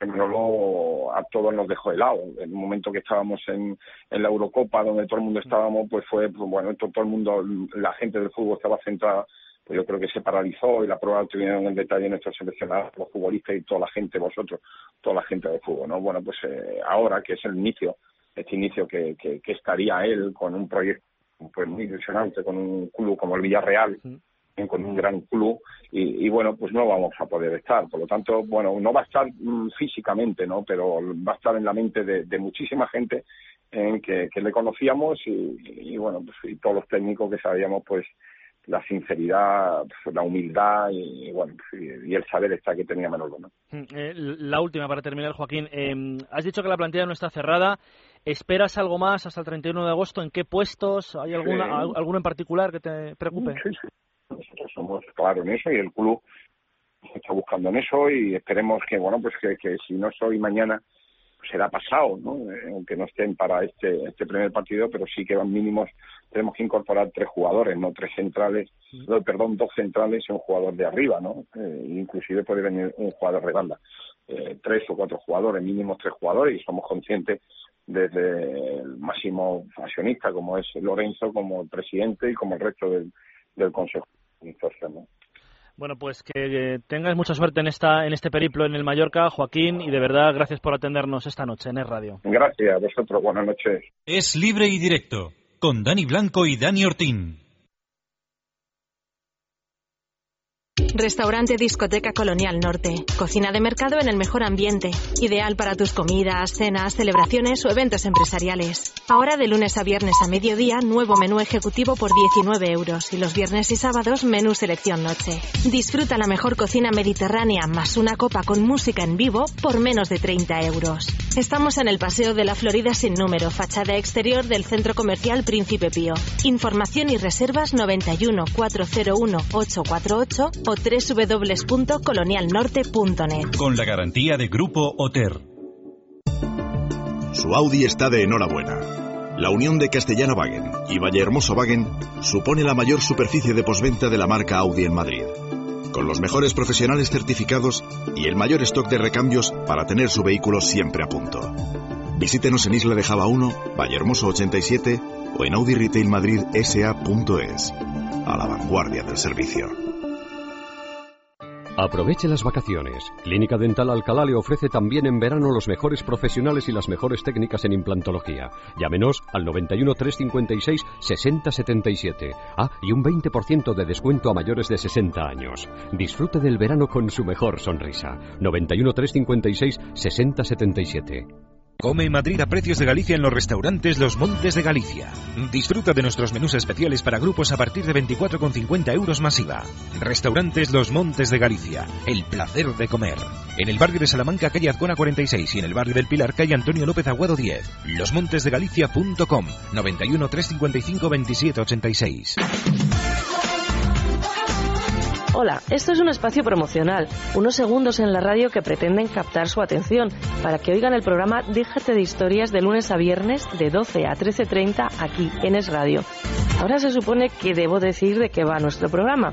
Manolo a todos nos dejó helado. En el momento que estábamos en, en la Eurocopa, donde todo el mundo estábamos, pues fue, pues bueno, todo, todo el mundo, la gente del fútbol estaba centrada pues yo creo que se paralizó y la prueba tuvieron en detalle nuestros seleccionados, los futbolistas y toda la gente, vosotros, toda la gente del fútbol, ¿no? Bueno, pues eh, ahora que es el inicio, este inicio que, que, que, estaría él con un proyecto pues muy ilusionante, con un club como el Villarreal, con un gran club, y, y, bueno, pues no vamos a poder estar. Por lo tanto, bueno, no va a estar mm, físicamente, ¿no? Pero va a estar en la mente de, de muchísima gente en que, que le conocíamos y, y, bueno, pues y todos los técnicos que sabíamos, pues la sinceridad, la humildad y, bueno, y el saber está que tenía Manolo. ¿no? Eh, la última para terminar, Joaquín. Eh, has dicho que la plantilla no está cerrada. ¿Esperas algo más hasta el 31 de agosto? ¿En qué puestos? ¿Hay alguna, sí. alguno en particular que te preocupe? Sí, sí. Nosotros somos claros en eso y el club está buscando en eso y esperemos que, bueno, pues que, que si no soy mañana será pasado, ¿no? Eh, aunque no estén para este, este primer partido, pero sí que van mínimos, tenemos que incorporar tres jugadores, no tres centrales, sí. no, perdón, dos centrales y un jugador de arriba, ¿no? Eh, inclusive puede venir un jugador de banda. Eh, tres o cuatro jugadores, mínimos tres jugadores, y somos conscientes desde el máximo accionista, como es Lorenzo, como el presidente y como el resto del, del Consejo ¿no? Bueno, pues que tengas mucha suerte en esta en este periplo en el Mallorca, Joaquín, y de verdad gracias por atendernos esta noche en el radio. Gracias a vosotros, buenas noches. Es libre y directo con Dani Blanco y Dani Ortín. Restaurante Discoteca Colonial Norte. Cocina de mercado en el mejor ambiente. Ideal para tus comidas, cenas, celebraciones o eventos empresariales. Ahora de lunes a viernes a mediodía, nuevo menú ejecutivo por 19 euros. Y los viernes y sábados, menú selección noche. Disfruta la mejor cocina mediterránea más una copa con música en vivo por menos de 30 euros. Estamos en el Paseo de la Florida sin número, fachada exterior del Centro Comercial Príncipe Pío. Información y reservas 91 401 848 o www.colonialnorte.net. Con la garantía de Grupo Oter. Su Audi está de enhorabuena. La unión de Castellana Wagen y Vallehermoso Wagen supone la mayor superficie de posventa de la marca Audi en Madrid. Con los mejores profesionales certificados y el mayor stock de recambios para tener su vehículo siempre a punto. Visítenos en Isla de Java 1, Vallehermoso 87 o en Audi Retail Madrid SA.es. A la vanguardia del servicio. Aproveche las vacaciones. Clínica Dental Alcalá le ofrece también en verano los mejores profesionales y las mejores técnicas en implantología. Llámenos al 91 356 6077. Ah, y un 20% de descuento a mayores de 60 años. Disfrute del verano con su mejor sonrisa. 91 356 6077. Come Madrid a precios de Galicia en los restaurantes Los Montes de Galicia. Disfruta de nuestros menús especiales para grupos a partir de 24,50 euros masiva. Restaurantes Los Montes de Galicia. El placer de comer. En el barrio de Salamanca, calle Azcona 46 y en el barrio del Pilar, calle Antonio López Aguado 10. Losmontesdegalicia.com 91 355 2786. Hola, esto es un espacio promocional, unos segundos en la radio que pretenden captar su atención para que oigan el programa Déjate de historias de lunes a viernes de 12 a 13.30 aquí en Es Radio. Ahora se supone que debo decir de qué va nuestro programa.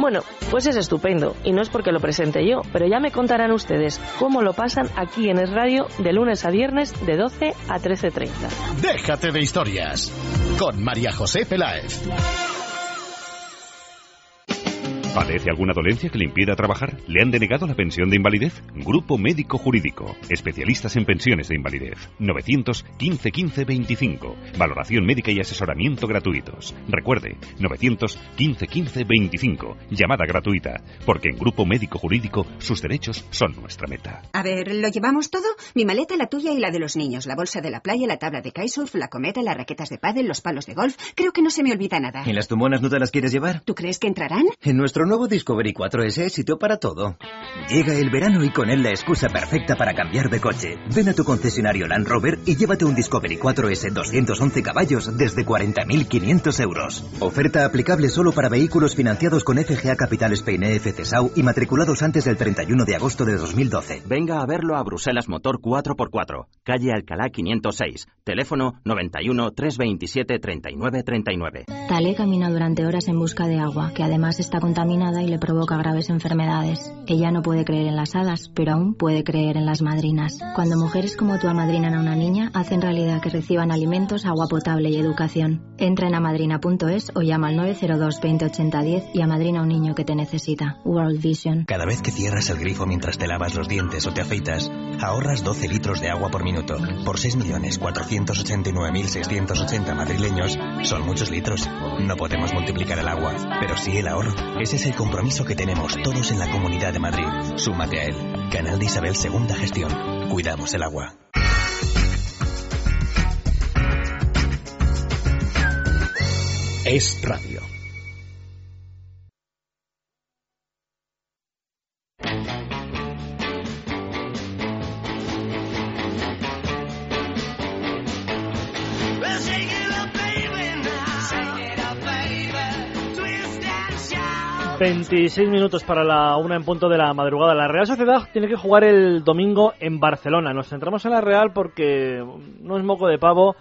Bueno, pues es estupendo y no es porque lo presente yo, pero ya me contarán ustedes cómo lo pasan aquí en Es Radio de lunes a viernes de 12 a 13.30. Déjate de historias con María José Peláez. ¿Padece alguna dolencia que le impida trabajar? ¿Le han denegado la pensión de invalidez? Grupo Médico Jurídico. Especialistas en pensiones de invalidez. 915 15 25. Valoración médica y asesoramiento gratuitos. Recuerde, 915 15 25. Llamada gratuita. Porque en Grupo Médico Jurídico sus derechos son nuestra meta. A ver, ¿lo llevamos todo? Mi maleta, la tuya y la de los niños. La bolsa de la playa, la tabla de kitesurf, la cometa, las raquetas de pádel, los palos de golf. Creo que no se me olvida nada. ¿Y las tumonas no te las quieres llevar? ¿Tú crees que entrarán? En nuestro nuevo Discovery 4S es sitio para todo. Llega el verano y con él la excusa perfecta para cambiar de coche. Ven a tu concesionario Land Rover y llévate un Discovery 4S 211 caballos desde 40.500 euros. Oferta aplicable solo para vehículos financiados con FGA Capital Spain EFC SAU y matriculados antes del 31 de agosto de 2012. Venga a verlo a Bruselas Motor 4x4, calle Alcalá 506, teléfono 91 327 39 39. Tale camina durante horas en busca de agua, que además está contaminada y le provoca graves enfermedades. Ella no puede creer en las hadas, pero aún puede creer en las madrinas. Cuando mujeres como tú amadrinan a una niña, hacen realidad que reciban alimentos, agua potable y educación. Entra en amadrina.es o llama al 902 20 80 10 y amadrina a un niño que te necesita. World Vision. Cada vez que cierras el grifo mientras te lavas los dientes o te afeitas, ahorras 12 litros de agua por minuto. Por 6.489.680 madrileños, son muchos litros. No podemos multiplicar el agua, pero sí el ahorro. Ese es el compromiso que tenemos todos en la Comunidad de Madrid. Súmate a él. Canal de Isabel Segunda Gestión. Cuidamos el agua. Es. 26 minutos para la una en punto de la madrugada. La Real Sociedad tiene que jugar el domingo en Barcelona. Nos centramos en la Real porque no es moco de pavo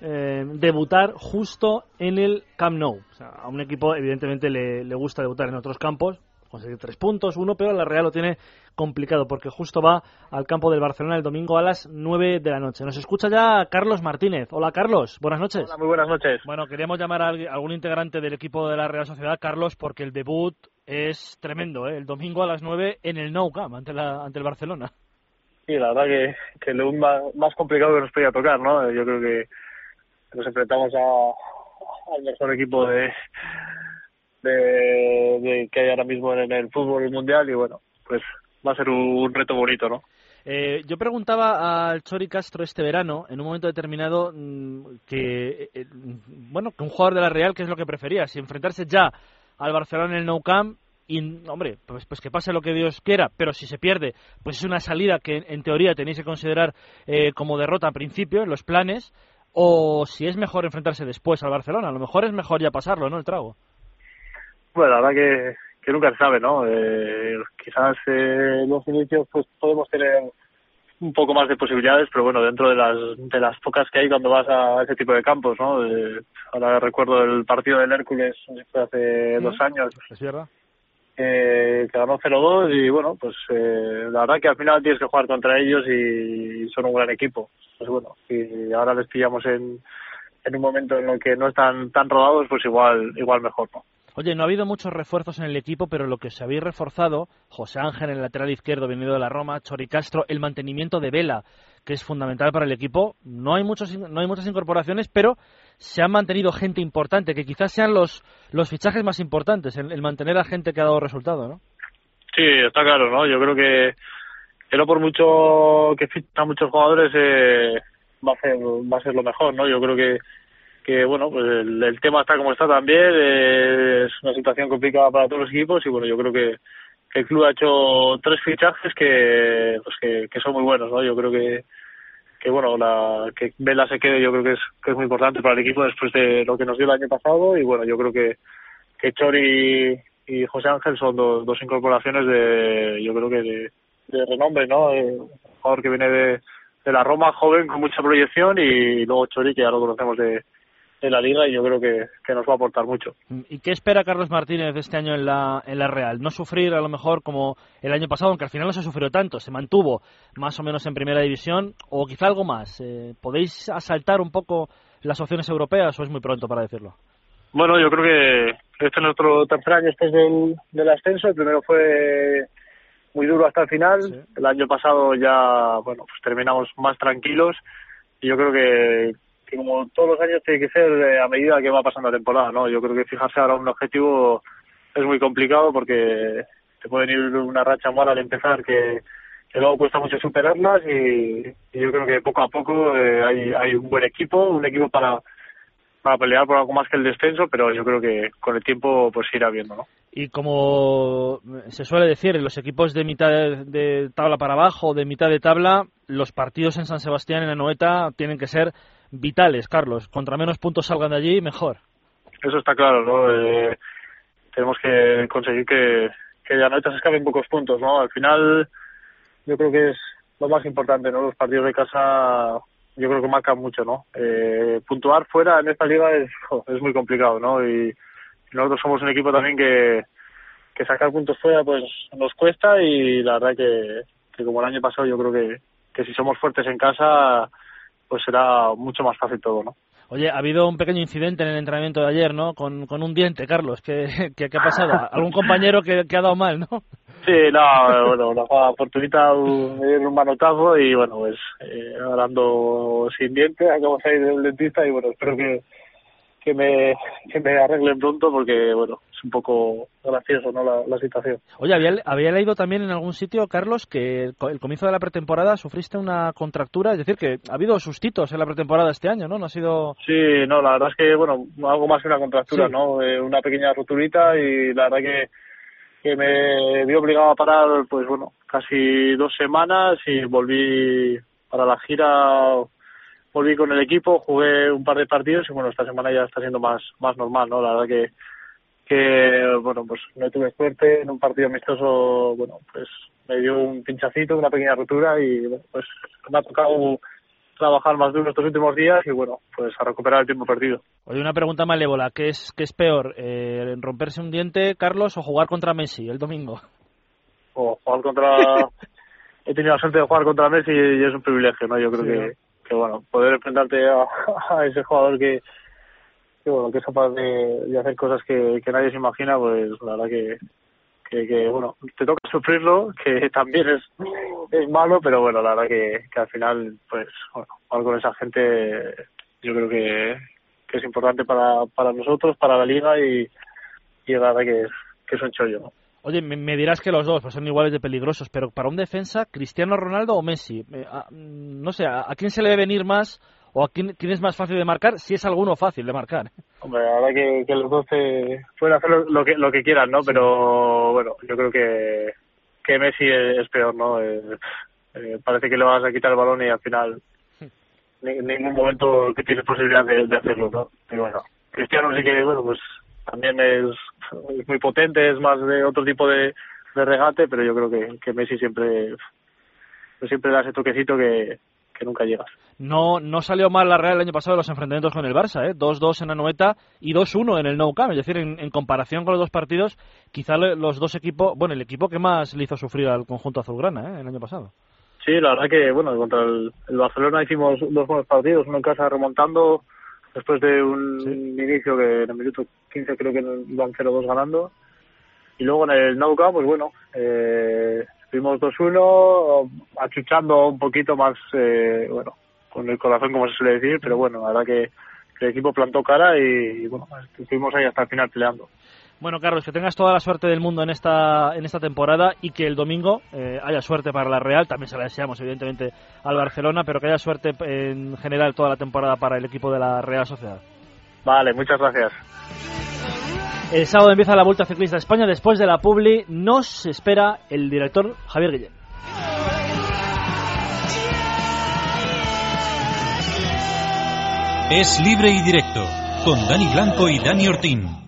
eh, debutar justo en el Camp Nou. A un equipo evidentemente le, le gusta debutar en otros campos, conseguir tres puntos, uno, pero la Real lo tiene complicado porque justo va al campo del Barcelona el domingo a las 9 de la noche. Nos escucha ya Carlos Martínez. Hola Carlos, buenas noches. Hola, muy buenas noches. Bueno, queríamos llamar a algún integrante del equipo de la Real Sociedad, Carlos, porque el debut es tremendo, ¿eh? el domingo a las 9 en el Nou Camp ante, la, ante el Barcelona. Sí, la verdad que, que el debut más, más complicado que nos podía tocar, ¿no? Yo creo que nos enfrentamos a, al mejor equipo de, de, que hay ahora mismo en el fútbol mundial y bueno, pues va a ser un reto bonito, ¿no? Eh, yo preguntaba al Chori Castro este verano, en un momento determinado, mm, que eh, bueno, que un jugador de la Real, ¿qué es lo que prefería? Si enfrentarse ya al Barcelona en el Nou Camp y, hombre, pues, pues que pase lo que Dios quiera, pero si se pierde, pues es una salida que en, teoría tenéis que considerar eh, como derrota a principio, en los planes, o si es mejor enfrentarse después al Barcelona. A lo mejor es mejor ya pasarlo, ¿no? El trago. Bueno, la verdad que, que nunca se sabe, ¿no? Eh, quizás eh, los inicios pues podemos tener un poco más de posibilidades, pero bueno, dentro de las de las pocas que hay cuando vas a ese tipo de campos, ¿no? Eh, ahora recuerdo el partido del Hércules fue hace dos años, ¿Es verdad? eh, que ganó 0-2 y bueno, pues eh, la verdad que al final tienes que jugar contra ellos y son un gran equipo. Pues bueno, si ahora les pillamos en, en un momento en el que no están tan rodados, pues igual igual mejor, ¿no? Oye, no ha habido muchos refuerzos en el equipo, pero lo que os habéis reforzado, José Ángel en el lateral izquierdo venido de la Roma, Chori Castro, el mantenimiento de Vela, que es fundamental para el equipo. No hay muchos, no hay muchas incorporaciones, pero se han mantenido gente importante, que quizás sean los, los fichajes más importantes, el, mantener a gente que ha dado resultado, ¿no? Sí, está claro, ¿no? Yo creo que, no por mucho que fichan muchos jugadores eh, va a ser va a ser lo mejor, ¿no? Yo creo que que bueno, pues el, el tema está como está también, eh, es una situación complicada para todos los equipos y bueno, yo creo que, el club ha hecho tres fichajes que pues que, son muy buenos, ¿no? Yo creo que que bueno, la que Vela se quede yo creo que es que es muy importante para el equipo después de lo que nos dio el año pasado y bueno, yo creo que que Chori y José Ángel son dos, dos incorporaciones de yo creo que de, de renombre, ¿no? Eh, un jugador que viene de, de la Roma joven con mucha proyección y luego Chori que ya lo conocemos de de la liga y yo creo que, que nos va a aportar mucho. ¿Y qué espera Carlos Martínez este año en la, en la Real? No sufrir a lo mejor como el año pasado, aunque al final no se sufrió tanto, se mantuvo más o menos en primera división, o quizá algo más. Eh, ¿Podéis asaltar un poco las opciones europeas o es muy pronto para decirlo? Bueno, yo creo que este es nuestro tercer año después del, del ascenso. El primero fue muy duro hasta el final. El año pasado ya, bueno, pues terminamos más tranquilos. Y yo creo que, que como todos los años tiene que ser eh, a medida que va pasando la temporada, ¿no? Yo creo que fijarse ahora un objetivo es muy complicado porque te puede venir una racha mala al empezar que, que luego cuesta mucho superarlas y, yo creo que poco a poco eh, hay, hay un buen equipo, un equipo para para pelear por algo más que el descenso, pero yo creo que con el tiempo pues irá viendo, ¿no? Y como se suele decir, en los equipos de mitad de, de tabla para abajo, de mitad de tabla, los partidos en San Sebastián, en Anoeta, tienen que ser vitales, Carlos. Contra menos puntos salgan de allí, mejor. Eso está claro, ¿no? Eh, tenemos que conseguir que, que de Anoeta se escapen pocos puntos, ¿no? Al final, yo creo que es lo más importante, ¿no? Los partidos de casa, yo creo que marcan mucho, ¿no? Eh, puntuar fuera en esta liga es, es muy complicado, ¿no? Y nosotros somos un equipo también que, que sacar puntos fuera, pues nos cuesta y la verdad que, que como el año pasado, yo creo que, que si somos fuertes en casa, pues será mucho más fácil todo, ¿no? Oye, ha habido un pequeño incidente en el entrenamiento de ayer, ¿no? Con, con un diente, Carlos. ¿Qué, qué, qué ha pasado? ¿Algún compañero que, que ha dado mal, no? Sí, no, bueno, una jugada fortuita, un, un manotazo y bueno, pues eh, hablando sin diente, acabo de salir del dentista y bueno, espero que, que me, que me arreglen pronto porque bueno, es un poco gracioso, ¿no? La, la situación. Oye, había, había leído también en algún sitio, Carlos, que el, comienzo de la pretemporada sufriste una contractura, es decir, que ha habido sustitos en la pretemporada este año, ¿no? No ha sido... Sí, no, la verdad es que, bueno, algo más que una contractura, Sí. ¿no? Eh, una pequeña roturita y la verdad que, que me vi obligado a parar, pues bueno, casi dos semanas y volví para la gira, volví con el equipo, jugué un par de partidos y bueno, esta semana ya está siendo más, más normal, ¿no? La verdad que, que, bueno, pues no tuve suerte en un partido amistoso, bueno, pues me dio un pinchacito, una pequeña rotura y bueno, pues me ha tocado trabajar más duro estos últimos días y bueno, pues a recuperar el tiempo perdido. Oye, una pregunta malévola. ¿Qué es, qué es peor? Eh, ¿Romperse un diente, Carlos, o jugar contra Messi el domingo? O jugar contra... He tenido la suerte de jugar contra Messi y es un privilegio, ¿no? Yo creo Sí, que. Que, bueno, poder enfrentarte a, ese jugador que, que, bueno, que es capaz de, de hacer cosas que, que nadie se imagina, pues la verdad que, que, bueno, te toca sufrirlo, que también es, es malo, pero bueno, la verdad que, que al final, pues, bueno, jugar con esa gente yo creo que, que es importante para, para nosotros, para la liga y, y es verdad que, que es un chollo. Oye, me, me dirás que los dos pues, son iguales de peligrosos, pero para un defensa, ¿Cristiano Ronaldo o Messi? Eh, a- no sé, ¿a, a quién se le debe venir más o a quién, quién es más fácil de marcar? Si es alguno fácil de marcar. Hombre, la verdad que, que los dos pueden hacer lo, lo que lo que quieran, ¿no? Pero bueno, yo creo que, que Messi es, es peor, ¿no? Eh, eh, parece que le vas a quitar el balón y al final en ningún momento que tienes posibilidad de, de hacerlo, ¿no? Y bueno, Cristiano sí que, bueno, pues también es, es muy potente, es más de otro tipo de, de regate, pero yo creo que, que Messi siempre siempre da ese toquecito que, que nunca llegas. No, no salió mal la Real el año pasado los enfrentamientos con el Barça, ¿eh? 2-2 en Anoeta y 2-1 en el Nou Camp. Es decir, en, en comparación con los dos partidos, quizá los dos equipos, bueno, el equipo que más le hizo sufrir al conjunto azulgrana ¿eh? el año pasado. Sí, la verdad que, bueno, contra el, el Barcelona hicimos dos buenos partidos, uno en casa remontando después de un inicio que en el minuto 15 creo que iban 0-2 ganando. Y luego en el Nou Camp, pues bueno, eh, estuvimos 2-1, achuchando un poquito más, eh, bueno, con el corazón como se suele decir, pero bueno, la verdad que, que el equipo plantó cara y, y, bueno, estuvimos ahí hasta el final peleando. Bueno, Carlos, que tengas toda la suerte del mundo en esta, en esta temporada y que el domingo eh, haya suerte para la Real. También se la deseamos, evidentemente, al Barcelona, pero que haya suerte en general toda la temporada para el equipo de la Real Sociedad. Vale, muchas gracias. El sábado empieza la Vuelta Ciclista a España. Después de la Publi nos espera el director Javier Guillén. Es libre y directo, con Dani Blanco y Dani Ortín.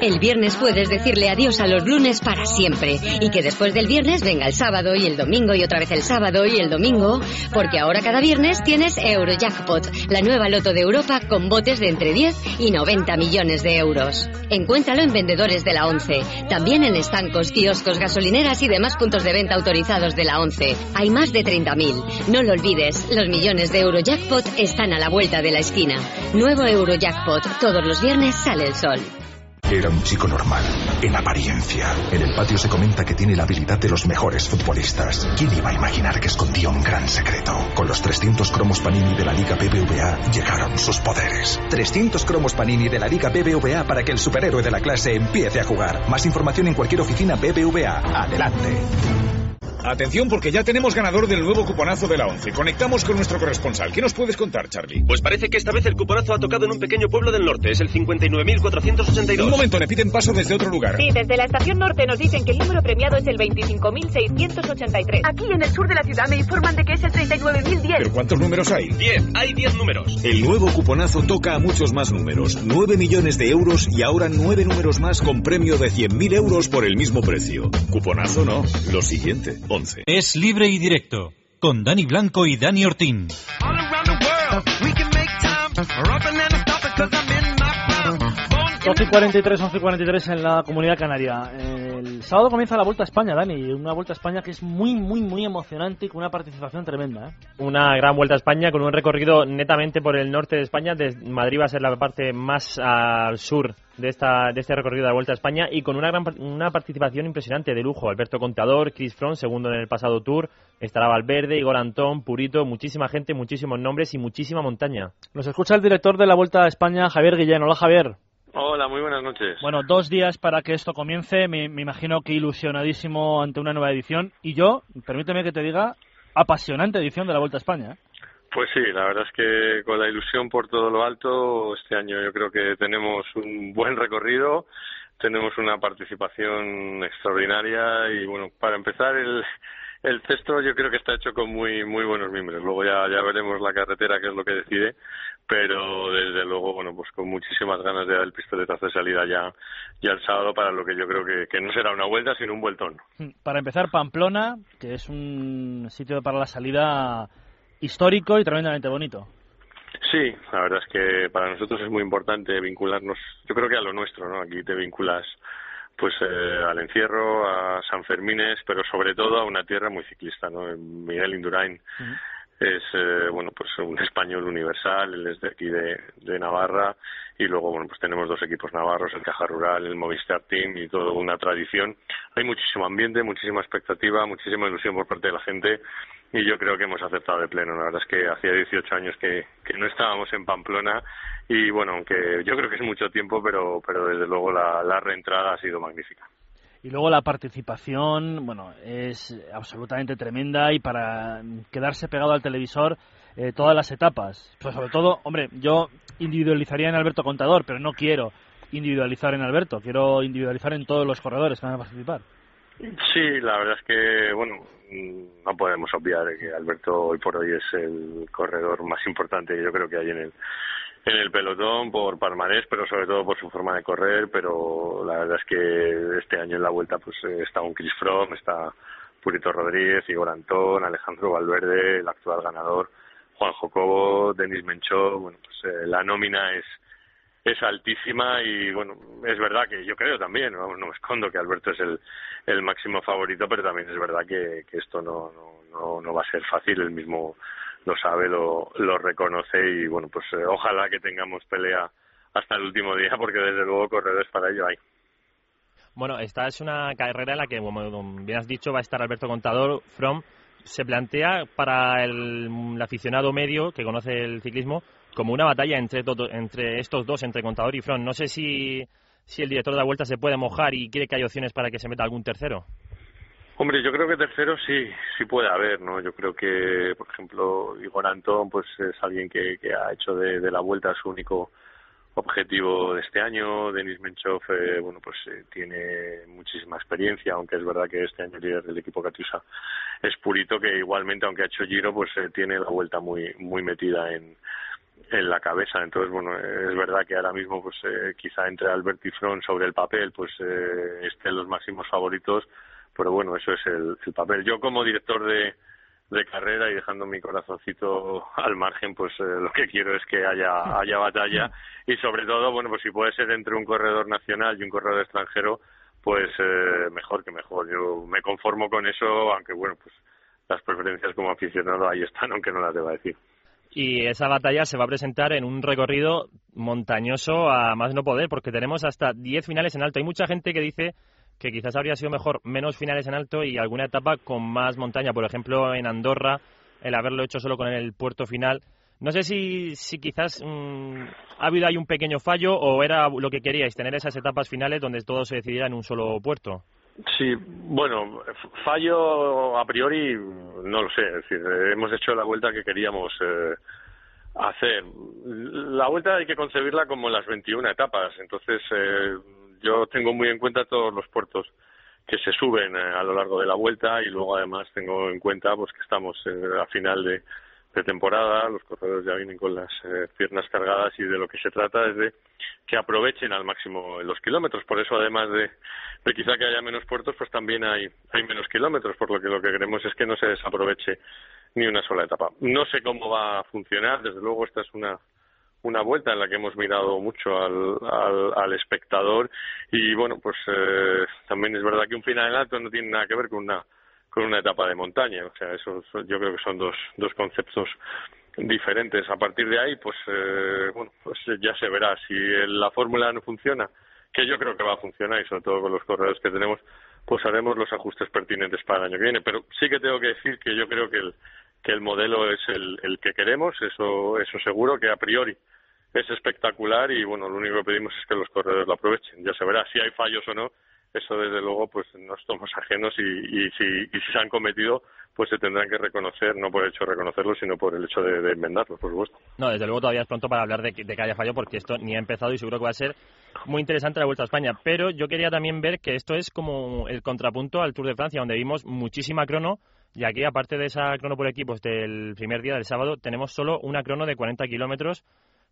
El viernes puedes decirle adiós a los lunes para siempre y que después del viernes venga el sábado y el domingo y otra vez el sábado y el domingo, porque ahora cada viernes tienes Eurojackpot, la nueva loto de Europa con botes de entre 10 y 90 millones de euros. Encuéntralo en vendedores de la 11, también en estancos, kioscos, gasolineras y demás puntos de venta autorizados de la 11. Hay más de 30.000. No lo olvides, los millones de Eurojackpot están a la vuelta de la esquina. Nuevo Eurojackpot, todos los viernes sale el sol. Era un chico normal, en apariencia. En el patio se comenta que tiene la habilidad de los mejores futbolistas. ¿Quién iba a imaginar que escondía un gran secreto? Con los 300 cromos Panini de la Liga BBVA llegaron sus poderes. 300 cromos Panini de la Liga BBVA para que el superhéroe de la clase empiece a jugar. Más información en cualquier oficina BBVA. Adelante. Atención porque ya tenemos ganador del nuevo cuponazo de la 11. Conectamos con nuestro corresponsal. ¿Qué nos puedes contar, Charlie? Pues parece que esta vez el cuponazo ha tocado en un pequeño pueblo del norte. Es el 59.482. Un momento, me piden paso desde otro lugar. Sí, desde la estación norte nos dicen que el número premiado es el 25.683. Aquí en el sur de la ciudad me informan de que es el 39.010. ¿Pero cuántos números hay? 10. Hay 10 números. El nuevo cuponazo toca a muchos más números. 9 millones de euros y ahora 9 números más con premio de 100.000 euros por el mismo precio. Cuponazo no. Lo siguiente, 11. Es libre y directo, con Dani Blanco y Dani Ortín. 12 y 43, 11 y 43 en la comunidad canaria. El sábado comienza la Vuelta a España, Dani. Una Vuelta a España que es muy, muy, muy emocionante y con una participación tremenda. ¿eh? Una gran vuelta a España con un recorrido netamente por el norte de España. Desde Madrid va a ser la parte más al sur de esta de este recorrido de la Vuelta a España y con una gran una participación impresionante de lujo. Alberto Contador, Chris Froome, segundo en el pasado Tour, estará Valverde, Igor Antón, Purito, muchísima gente, muchísimos nombres y muchísima montaña. Nos escucha el director de la Vuelta a España, Javier Guillén. Hola, Javier. Hola, muy buenas noches. Bueno, dos días para que esto comience. Me, me imagino que ilusionadísimo ante una nueva edición. Y yo, permíteme que te diga, apasionante edición de la Vuelta a España. ¿eh? Pues sí, la verdad es que con la ilusión por todo lo alto, este año yo creo que tenemos un buen recorrido, tenemos una participación extraordinaria y bueno, para empezar el, el cesto yo creo que está hecho con muy muy buenos miembros. Luego ya, ya veremos la carretera que es lo que decide, pero desde luego, bueno, pues con muchísimas ganas de dar el pistoletazo de salida ya, ya el sábado para lo que yo creo que, que no será una vuelta sino un vueltón. Para empezar, Pamplona, que es un sitio para la salida histórico y tremendamente bonito. Sí, la verdad es que para nosotros es muy importante vincularnos, yo creo que a lo nuestro, ¿no? Aquí te vinculas pues eh, al encierro, a San Fermines, pero sobre todo a una tierra muy ciclista, ¿no? Miguel Indurain es, eh, bueno, pues un español universal, él es de aquí de, de Navarra y luego, bueno, pues tenemos dos equipos navarros, el Caja Rural, el Movistar Team y toda una tradición. Hay muchísimo ambiente, muchísima expectativa, muchísima ilusión por parte de la gente y yo creo que hemos aceptado de pleno. La verdad es que hacía 18 años que, que no estábamos en Pamplona y bueno, aunque yo creo que es mucho tiempo, pero, pero desde luego la, la reentrada ha sido magnífica. Y luego la participación, bueno, es absolutamente tremenda y para quedarse pegado al televisor eh, todas las etapas. Pero sobre todo, hombre, yo individualizaría en Alberto Contador, pero no quiero individualizar en Alberto, quiero individualizar en todos los corredores que van a participar. Sí, la verdad es que, bueno, mm, no podemos obviar que Alberto hoy por hoy es el corredor más importante que yo creo que hay en el, en el pelotón por palmarés, pero sobre todo por su forma de correr, pero la verdad es que este año en la vuelta pues está un Chris Froome, está Purito Rodríguez, Igor Antón, Alejandro Valverde, el actual ganador, Juan Jocobo, Denis Menchó, bueno, pues eh, la nómina es es altísima y bueno, es verdad que yo creo también, no, no me escondo que Alberto es el, el máximo favorito, pero también es verdad que, esto no, no, no, va a ser fácil, el mismo lo sabe, lo, lo reconoce y bueno, pues eh, ojalá que tengamos pelea hasta el último día porque desde luego corredores para ello hay. Bueno, esta es una carrera en la que, como bien has dicho, va a estar Alberto Contador, From. Se plantea para el aficionado medio que conoce el ciclismo como una batalla entre, entre estos dos, entre Contador y From. No sé si, si el director de la vuelta se puede mojar y quiere que haya opciones para que se meta algún tercero. Hombre, yo creo que tercero sí, sí puede haber, ¿no? Yo creo que, por ejemplo, Igor Antón, pues es alguien que, ha hecho de, de la vuelta su único objetivo de este año. Denis Menchov, eh, bueno, pues eh, tiene muchísima experiencia, aunque es verdad que este año el líder del equipo Catiusa es Purito, que igualmente, aunque ha hecho Giro, pues eh, tiene la vuelta muy, muy metida en, en la cabeza. Entonces, bueno, es verdad que ahora mismo, pues eh, quizá entre Albert y Front sobre el papel, pues eh, estén los máximos favoritos, pero bueno, eso es el, el papel. Yo como director de, de carrera y dejando mi corazoncito al margen, pues eh, lo que quiero es que haya, haya batalla y sobre todo, bueno, pues si puede ser entre un corredor nacional y un corredor extranjero, pues eh, mejor que mejor. Yo me conformo con eso, aunque bueno, pues las preferencias como aficionado ahí están, aunque no las deba decir. Y esa batalla se va a presentar en un recorrido montañoso a más no poder, porque tenemos hasta 10 finales en alto. Hay mucha gente que dice que quizás habría sido mejor menos finales en alto y alguna etapa con más montaña. Por ejemplo, en Andorra, el haberlo hecho solo con el puerto final. No sé si, si quizás mmm, ha habido ahí un pequeño fallo o era lo que queríais, tener esas etapas finales donde todo se decidiera en un solo puerto. Sí, bueno, fallo a priori no lo sé. Es decir, hemos hecho la vuelta que queríamos eh, hacer. La vuelta hay que concebirla como las 21 etapas. Entonces, eh, yo tengo muy en cuenta todos los puertos que se suben eh, a lo largo de la vuelta y luego además tengo en cuenta pues que estamos eh, a final de, de temporada, los corredores ya vienen con las eh, piernas cargadas y de lo que se trata es de que aprovechen al máximo los kilómetros. Por eso, además de, de quizá que haya menos puertos, pues también hay, hay menos kilómetros, por lo que lo que queremos es que no se desaproveche ni una sola etapa. No sé cómo va a funcionar, desde luego esta es una una vuelta en la que hemos mirado mucho al, al, al espectador y bueno pues eh, también es verdad que un final alto no tiene nada que ver con una con una etapa de montaña. O sea eso yo creo que son dos dos conceptos diferentes. A partir de ahí pues eh, bueno pues ya se verá. Si la fórmula no funciona que yo creo que va a funcionar y sobre todo con los corredores que tenemos pues haremos los ajustes pertinentes para el año que viene. Pero sí que tengo que decir que yo creo que el que el modelo es el, el que queremos, eso, eso seguro, que a priori es espectacular y bueno, lo único que pedimos es que los corredores lo aprovechen. Ya se verá si hay fallos o no, eso desde luego pues no somos ajenos y, y, si, y si se han cometido pues se tendrán que reconocer, no por el hecho de reconocerlos, sino por el hecho de, de enmendarlos, por supuesto. No, desde luego todavía es pronto para hablar de de que haya fallo porque esto ni ha empezado y seguro que va a ser muy interesante la Vuelta a España. Pero yo quería también ver que esto es como el contrapunto al Tour de Francia, donde vimos muchísima crono y aquí, aparte de esa crono por equipos del primer día del sábado, tenemos solo una crono de 40 kilómetros,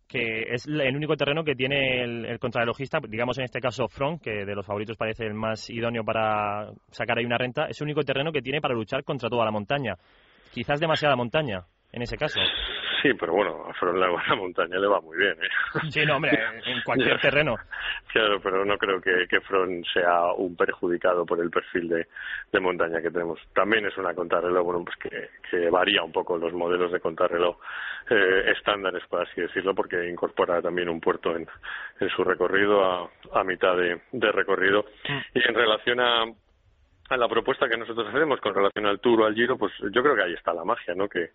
que es el único terreno que tiene el, el contrarrelojista, digamos en este caso Front, que de los favoritos parece el más idóneo para sacar ahí una renta, es el único terreno que tiene para luchar contra toda la montaña. Quizás demasiada montaña, en ese caso. Sí, pero bueno, a Front la buena montaña le va muy bien. ¿eh? Sí, no, hombre, en cualquier terreno. Claro, pero no creo que, que Front sea un perjudicado por el perfil de, de montaña que tenemos. También es una contrarreloj, bueno, pues que, que varía un poco los modelos de contrarreloj eh, estándares, por así decirlo, porque incorpora también un puerto en, en su recorrido a, a mitad de, de recorrido. Y en relación a a la propuesta que nosotros hacemos con relación al Tour o al Giro, pues yo creo que ahí está la magia, ¿no? Que,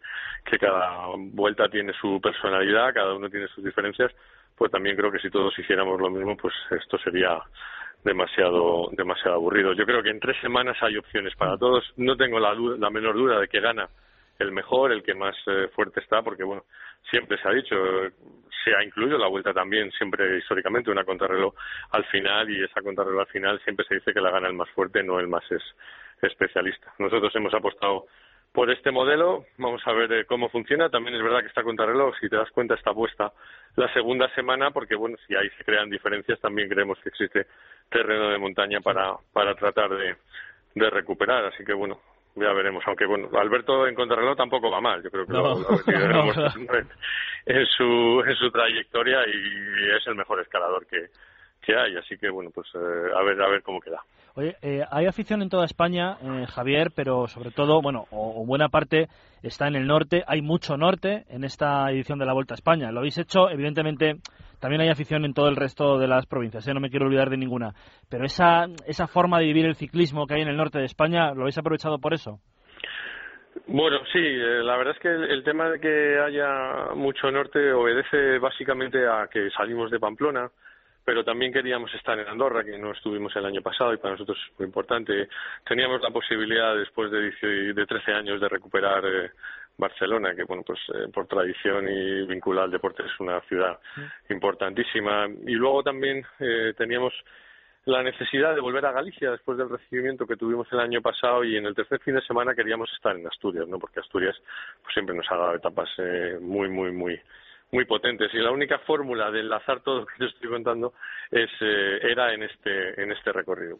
cada vuelta tiene su personalidad, cada uno tiene sus diferencias, pues también creo que si todos hiciéramos lo mismo, pues esto sería demasiado demasiado aburrido. Yo creo que en tres semanas hay opciones para todos. No tengo la, la menor duda de que gana el mejor, el que más eh, fuerte está, porque bueno, siempre se ha dicho, se ha incluido la vuelta también, siempre históricamente, una contrarreloj al final, y esa contrarreloj al final siempre se dice que la gana el más fuerte, no el más es, especialista. Nosotros hemos apostado por este modelo, vamos a ver eh, cómo funciona. También es verdad que esta contrarreloj, si te das cuenta, está puesta la segunda semana, porque bueno, si ahí se crean diferencias, también creemos que existe terreno de montaña para, para tratar de, de recuperar. Así que bueno, ya veremos. Aunque bueno, Alberto en contrarreloj tampoco va mal. Yo creo que lo, No. lo en No. en su, en su trayectoria y es el mejor escalador que, que hay. Así que bueno, pues eh, a ver a ver cómo queda. Oye, eh, hay afición en toda España, eh, Javier, pero sobre todo, bueno, o, o buena parte está en el norte. Hay mucho norte en esta edición de la Vuelta a España. Lo habéis hecho, evidentemente, también hay afición en todo el resto de las provincias, ¿eh? no me quiero olvidar de ninguna. Pero esa, esa forma de vivir el ciclismo que hay en el norte de España, ¿lo habéis aprovechado por eso? Bueno, sí, eh, la verdad es que el, el tema de que haya mucho norte obedece básicamente a que salimos de Pamplona, pero también queríamos estar en Andorra, que no estuvimos el año pasado y para nosotros es muy importante. Teníamos la posibilidad, después de, 10 de 13 años, de recuperar eh, Barcelona, que bueno, pues eh, por tradición y vinculada al deporte es una ciudad importantísima. Y luego también eh, teníamos la necesidad de volver a Galicia después del recibimiento que tuvimos el año pasado y en el tercer fin de semana queríamos estar en Asturias, ¿no? Porque Asturias pues, siempre nos ha dado etapas eh, muy, muy, muy muy potentes y la única fórmula de enlazar todo lo que te estoy contando es eh, era en este en este recorrido.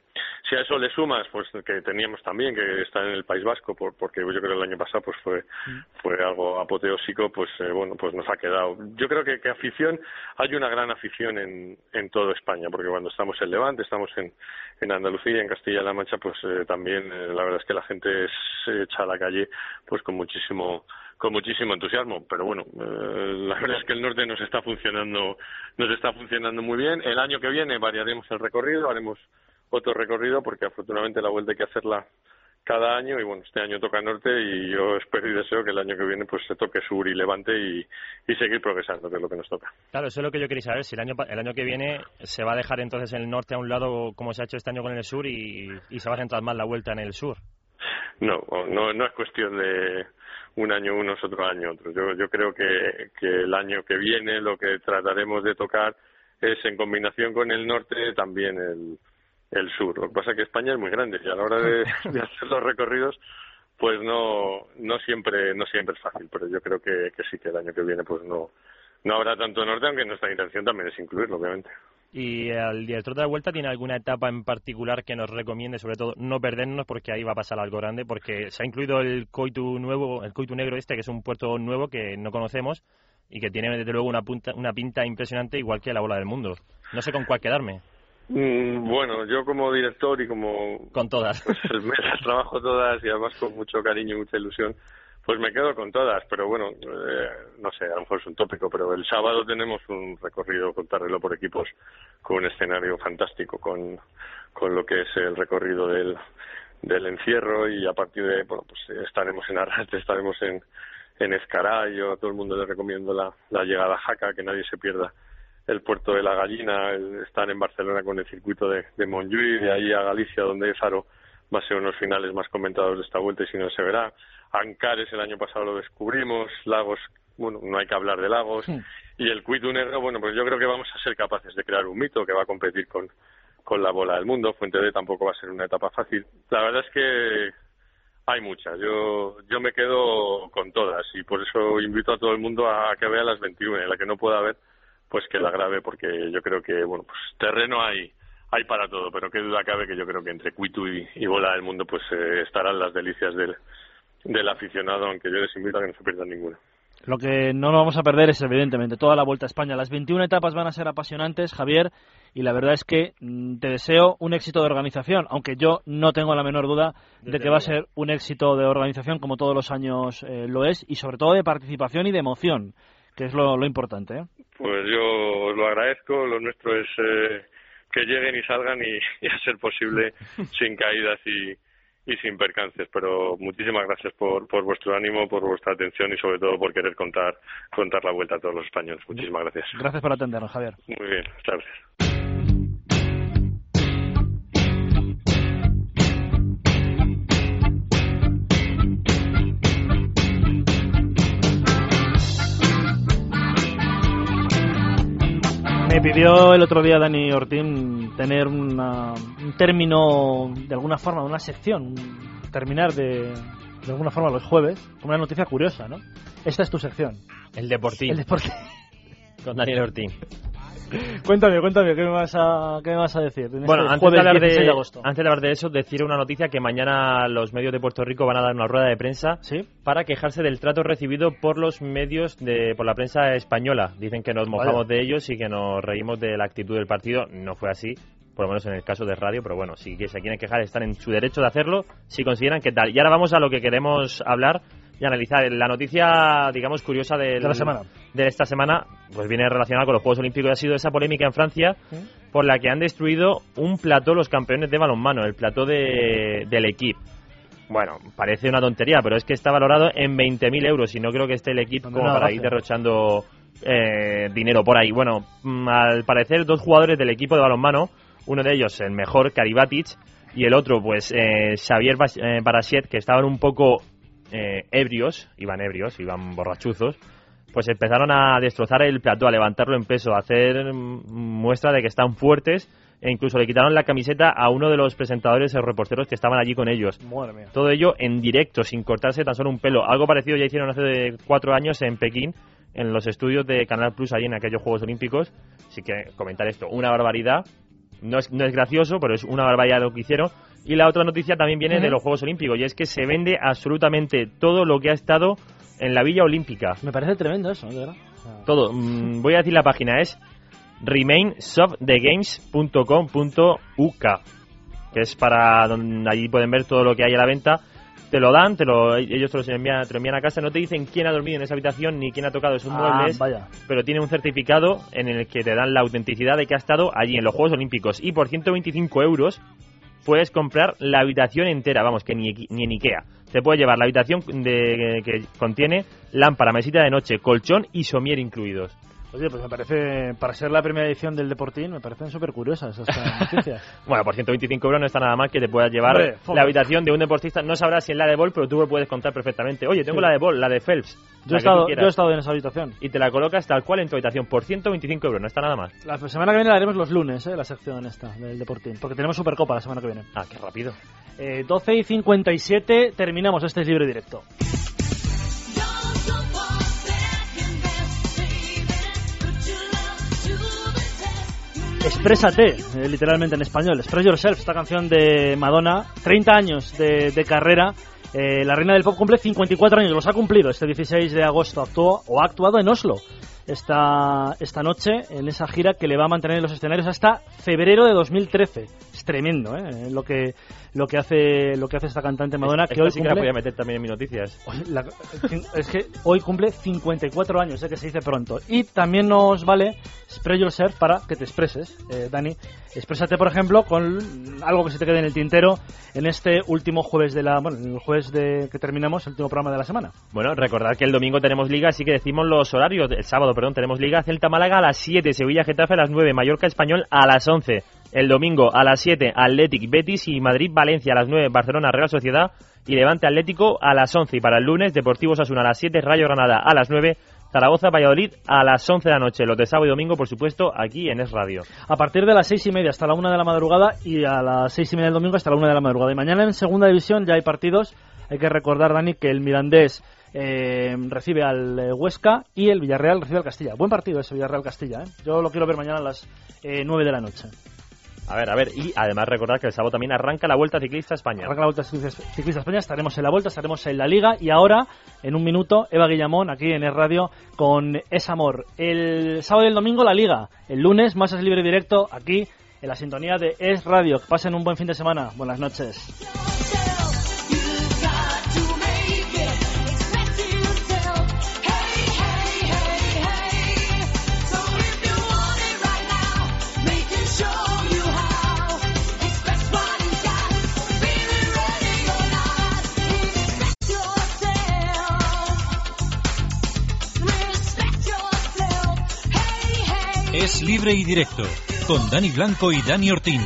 Si a eso le sumas pues que teníamos también que estar en el País Vasco por, porque yo creo que el año pasado pues fue fue algo apoteósico pues eh, bueno pues nos ha quedado. Yo creo que, que afición hay una gran afición en en toda España porque cuando estamos en Levante estamos en en Andalucía en Castilla-La Mancha pues eh, también eh, la verdad es que la gente se echa a la calle pues con muchísimo con muchísimo entusiasmo pero bueno eh, la verdad es que el norte nos está funcionando nos está funcionando muy bien el año que viene variaremos el recorrido haremos otro recorrido porque afortunadamente la vuelta hay que hacerla cada año y bueno este año toca norte y yo espero y deseo que el año que viene pues se toque sur y levante y, y seguir progresando que es lo que nos toca Claro, eso es lo que yo quería saber. Si el año, el año que viene se va a dejar entonces el norte a un lado, como se ha hecho este año con el sur, y, y se va a centrar más la vuelta en el sur. No, no, no es cuestión de un año unos, otro año otros. Yo, yo creo que, que el año que viene lo que trataremos de tocar es en combinación con el norte también el, el sur. Lo que pasa es que España es muy grande y a la hora de, de hacer los recorridos pues no no siempre no siempre es fácil, pero yo creo que, que sí que el año que viene pues no no habrá tanto norte, aunque nuestra intención también es incluirlo, obviamente. ¿Y el director de la vuelta tiene alguna etapa en particular que nos recomiende, sobre todo no perdernos, porque ahí va a pasar algo grande? Porque se ha incluido el Coitu nuevo, el Coitu negro este, que es un puerto nuevo que no conocemos y que tiene desde luego una, punta, una pinta impresionante, igual que la bola del mundo. No sé con cuál quedarme. Mm, Bueno, yo como director y como Con todas. pues me las trabajo todas y además con mucho cariño y mucha ilusión, pues me quedo con todas, pero bueno, eh, no sé, a lo mejor es un tópico, pero el sábado tenemos un recorrido con Tarrelo por equipos con un escenario fantástico, con, con lo que es el recorrido del, del encierro y a partir de, bueno, pues estaremos en Arrastre, estaremos en, en Escará, yo a todo el mundo le recomiendo la, la llegada a Jaca, que nadie se pierda el puerto de la Gallina, el estar en Barcelona con el circuito de, de Montjuïc, de ahí a Galicia, donde hay Faro va a ser uno de los finales más comentados de esta vuelta y si no se verá. Ancares el año pasado lo descubrimos, Lagos, bueno, no hay que hablar de Lagos. Y el Cuitu Negro, bueno, pues yo creo que vamos a ser capaces de crear un mito que va a competir con, con la bola del mundo. Fuente D tampoco va a ser una etapa fácil. La verdad es que hay muchas. Yo, yo me quedo con todas y por eso invito a todo el mundo a que vea las 21. En la que no pueda ver, pues que la grabe porque yo creo que, bueno, pues terreno hay hay para todo, pero qué duda cabe que yo creo que entre Cuitu y, y Bola del Mundo pues eh, estarán las delicias del, del aficionado, aunque yo les invito a que no se pierdan ninguna. Lo que no nos vamos a perder es, evidentemente, toda la Vuelta a España. Las 21 etapas van a ser apasionantes, Javier, y la verdad es que mm, te deseo un éxito de organización, aunque yo no tengo la menor duda de que va a ser un éxito de organización, como todos los años eh, lo es, y sobre todo de participación y de emoción, que es lo, lo importante. ¿eh? Pues yo os lo agradezco, lo nuestro es eh, que lleguen y salgan y, y a ser posible sin caídas y, y sin percances. Pero muchísimas gracias por, por vuestro ánimo, por vuestra atención y sobre todo por querer contar, contar la vuelta a todos los españoles. Muchísimas gracias. Gracias por atendernos, Javier. Muy bien, muchas gracias. Pidió el otro día Dani Ortín tener una- un término, de alguna forma, una sección, terminar de, de alguna forma los jueves, con una noticia curiosa, ¿no? Esta es tu sección. El Deportín. El Deportín. Con Daniel Ortín. cuéntame, cuéntame, ¿qué me vas a, qué me vas a decir? en Bueno, este antes de, hablar 16 de, de agosto. antes de hablar de eso, decir una noticia que mañana los medios de Puerto Rico van a dar una rueda de prensa para quejarse del trato recibido por los medios de por la prensa española. Dicen que nos mojamos de ellos y que nos reímos de la actitud del partido. No fue así, por lo menos en el caso de radio, pero bueno, si se quieren quejar están en su derecho de hacerlo si consideran que tal. Y ahora vamos a lo que queremos hablar y analizar. La noticia, digamos, curiosa del- De la semana. de esta semana pues viene relacionada con los Juegos Olímpicos y ha sido esa polémica en Francia por la que han destruido un plató los campeones de balonmano, el plató de, del equipo. Bueno, parece una tontería, pero es que está valorado en 20.000 euros y no creo que esté el equipo como para ir derrochando eh, dinero por ahí. Bueno, mm, al parecer dos jugadores del equipo de balonmano, uno de ellos el mejor, Karibatic, y el otro pues eh, Xavier eh, Barasiet, que estaban un poco eh, ebrios, iban ebrios, iban borrachuzos, pues empezaron a destrozar el plató, a levantarlo en peso, a hacer muestra de que están fuertes e incluso le quitaron la camiseta a uno de los presentadores o reporteros que estaban allí con ellos. Todo ello en directo, sin cortarse tan solo un pelo. Algo parecido ya hicieron hace cuatro años en Pekín, en los estudios de Canal Plus, allí en aquellos Juegos Olímpicos. Así que comentar esto, una barbaridad. No es, no es gracioso, pero es una barbaridad lo que hicieron. Y la otra noticia también viene de los Juegos Olímpicos, y es que se vende absolutamente todo lo que ha estado en la Villa Olímpica. Me parece tremendo eso, de verdad. Todo. Mm, voy a decir la página, es remainsoftthegames.com.uk que es para donde allí pueden ver todo lo que hay a la venta. Te lo dan, te lo, ellos te lo, envían, te lo envían a casa, no te dicen quién ha dormido en esa habitación ni quién ha tocado esos Ah, muebles, vaya. pero tiene un certificado en el que te dan la autenticidad de que ha estado allí en los Juegos Olímpicos y por 125 euros puedes comprar la habitación entera, vamos, que ni, ni en Ikea. Te puedes llevar la habitación de, que contiene lámpara, mesita de noche, colchón y somier incluidos. Oye, pues me parece, para ser la primera edición del Deportín, me parecen súper curiosas estas noticias. Bueno, por 125 euros no está nada mal que te puedas llevar Hombre, la habitación de un deportista. No sabrás si es la de bol, pero tú me puedes contar perfectamente. Oye, tengo Sí. la de bol, la de Phelps. Yo he, estado, yo he estado en esa habitación. Y te la colocas tal cual en tu habitación por 125 euros, no está nada mal. La semana que viene la haremos los lunes, ¿eh? la sección esta del Deportín, porque tenemos Supercopa la semana que viene. Ah, qué rápido. Eh, 12 y 57 terminamos este libre directo. Exprésate, eh, literalmente en español. Express Yourself, esta canción de Madonna. 30 años de, de carrera. Eh, la reina del pop cumple 54 años, los ha cumplido. Este 16 de agosto actuó o ha actuado en Oslo esta, esta noche en esa gira que le va a mantener en los escenarios hasta febrero de 2013. Es tremendo, ¿eh? Lo que, lo que hace lo que hace esta cantante Madonna que hoy sí que la cumple- podía meter también en mis noticias. La- es que hoy cumple 54 años, sé que se dice pronto. Y también nos vale Express Yourself para que te expreses, eh, Dani. Exprésate, por ejemplo, con algo que se te quede en el tintero en este último jueves de la. Bueno, en el jueves de que terminamos, el último programa de la semana. Bueno, recordad que el domingo tenemos liga, así que decimos los horarios. El sábado, perdón, tenemos liga Celta Málaga a las 7, Sevilla Getafe a las 9, Mallorca Español a las 11. El domingo a las 7, Athletic Betis y Madrid Valencia a las 9, Barcelona Real Sociedad y Levante Atlético a las 11. Y para el lunes, Deportivo Osasuna a las 7, Rayo Granada a las 9, Zaragoza Valladolid a las 11 de la noche. Los de sábado y domingo, por supuesto, aquí en Es Radio. A partir de las seis y media hasta la una de la madrugada y a las seis y media del domingo hasta la una de la madrugada. Y mañana en segunda división ya hay partidos. Hay que recordar, Dani, que el Mirandés eh, recibe al eh, Huesca y el Villarreal recibe al Castilla. Buen partido ese Villarreal-Castilla. ¿eh? Yo lo quiero ver mañana a las eh, nueve de la noche. A ver, a ver, y además recordad que el sábado también arranca la Vuelta Ciclista España. Arranca la Vuelta Ciclista Ciclista España, estaremos en la Vuelta, estaremos en la Liga y ahora, en un minuto, Eva Guillamón aquí en Es Radio con Es Amor. El sábado y el domingo la Liga, el lunes más es libre directo aquí en la sintonía de Es Radio. Que pasen un buen fin de semana. Buenas noches. Es libre y directo con Dani Blanco y Dani Ortín.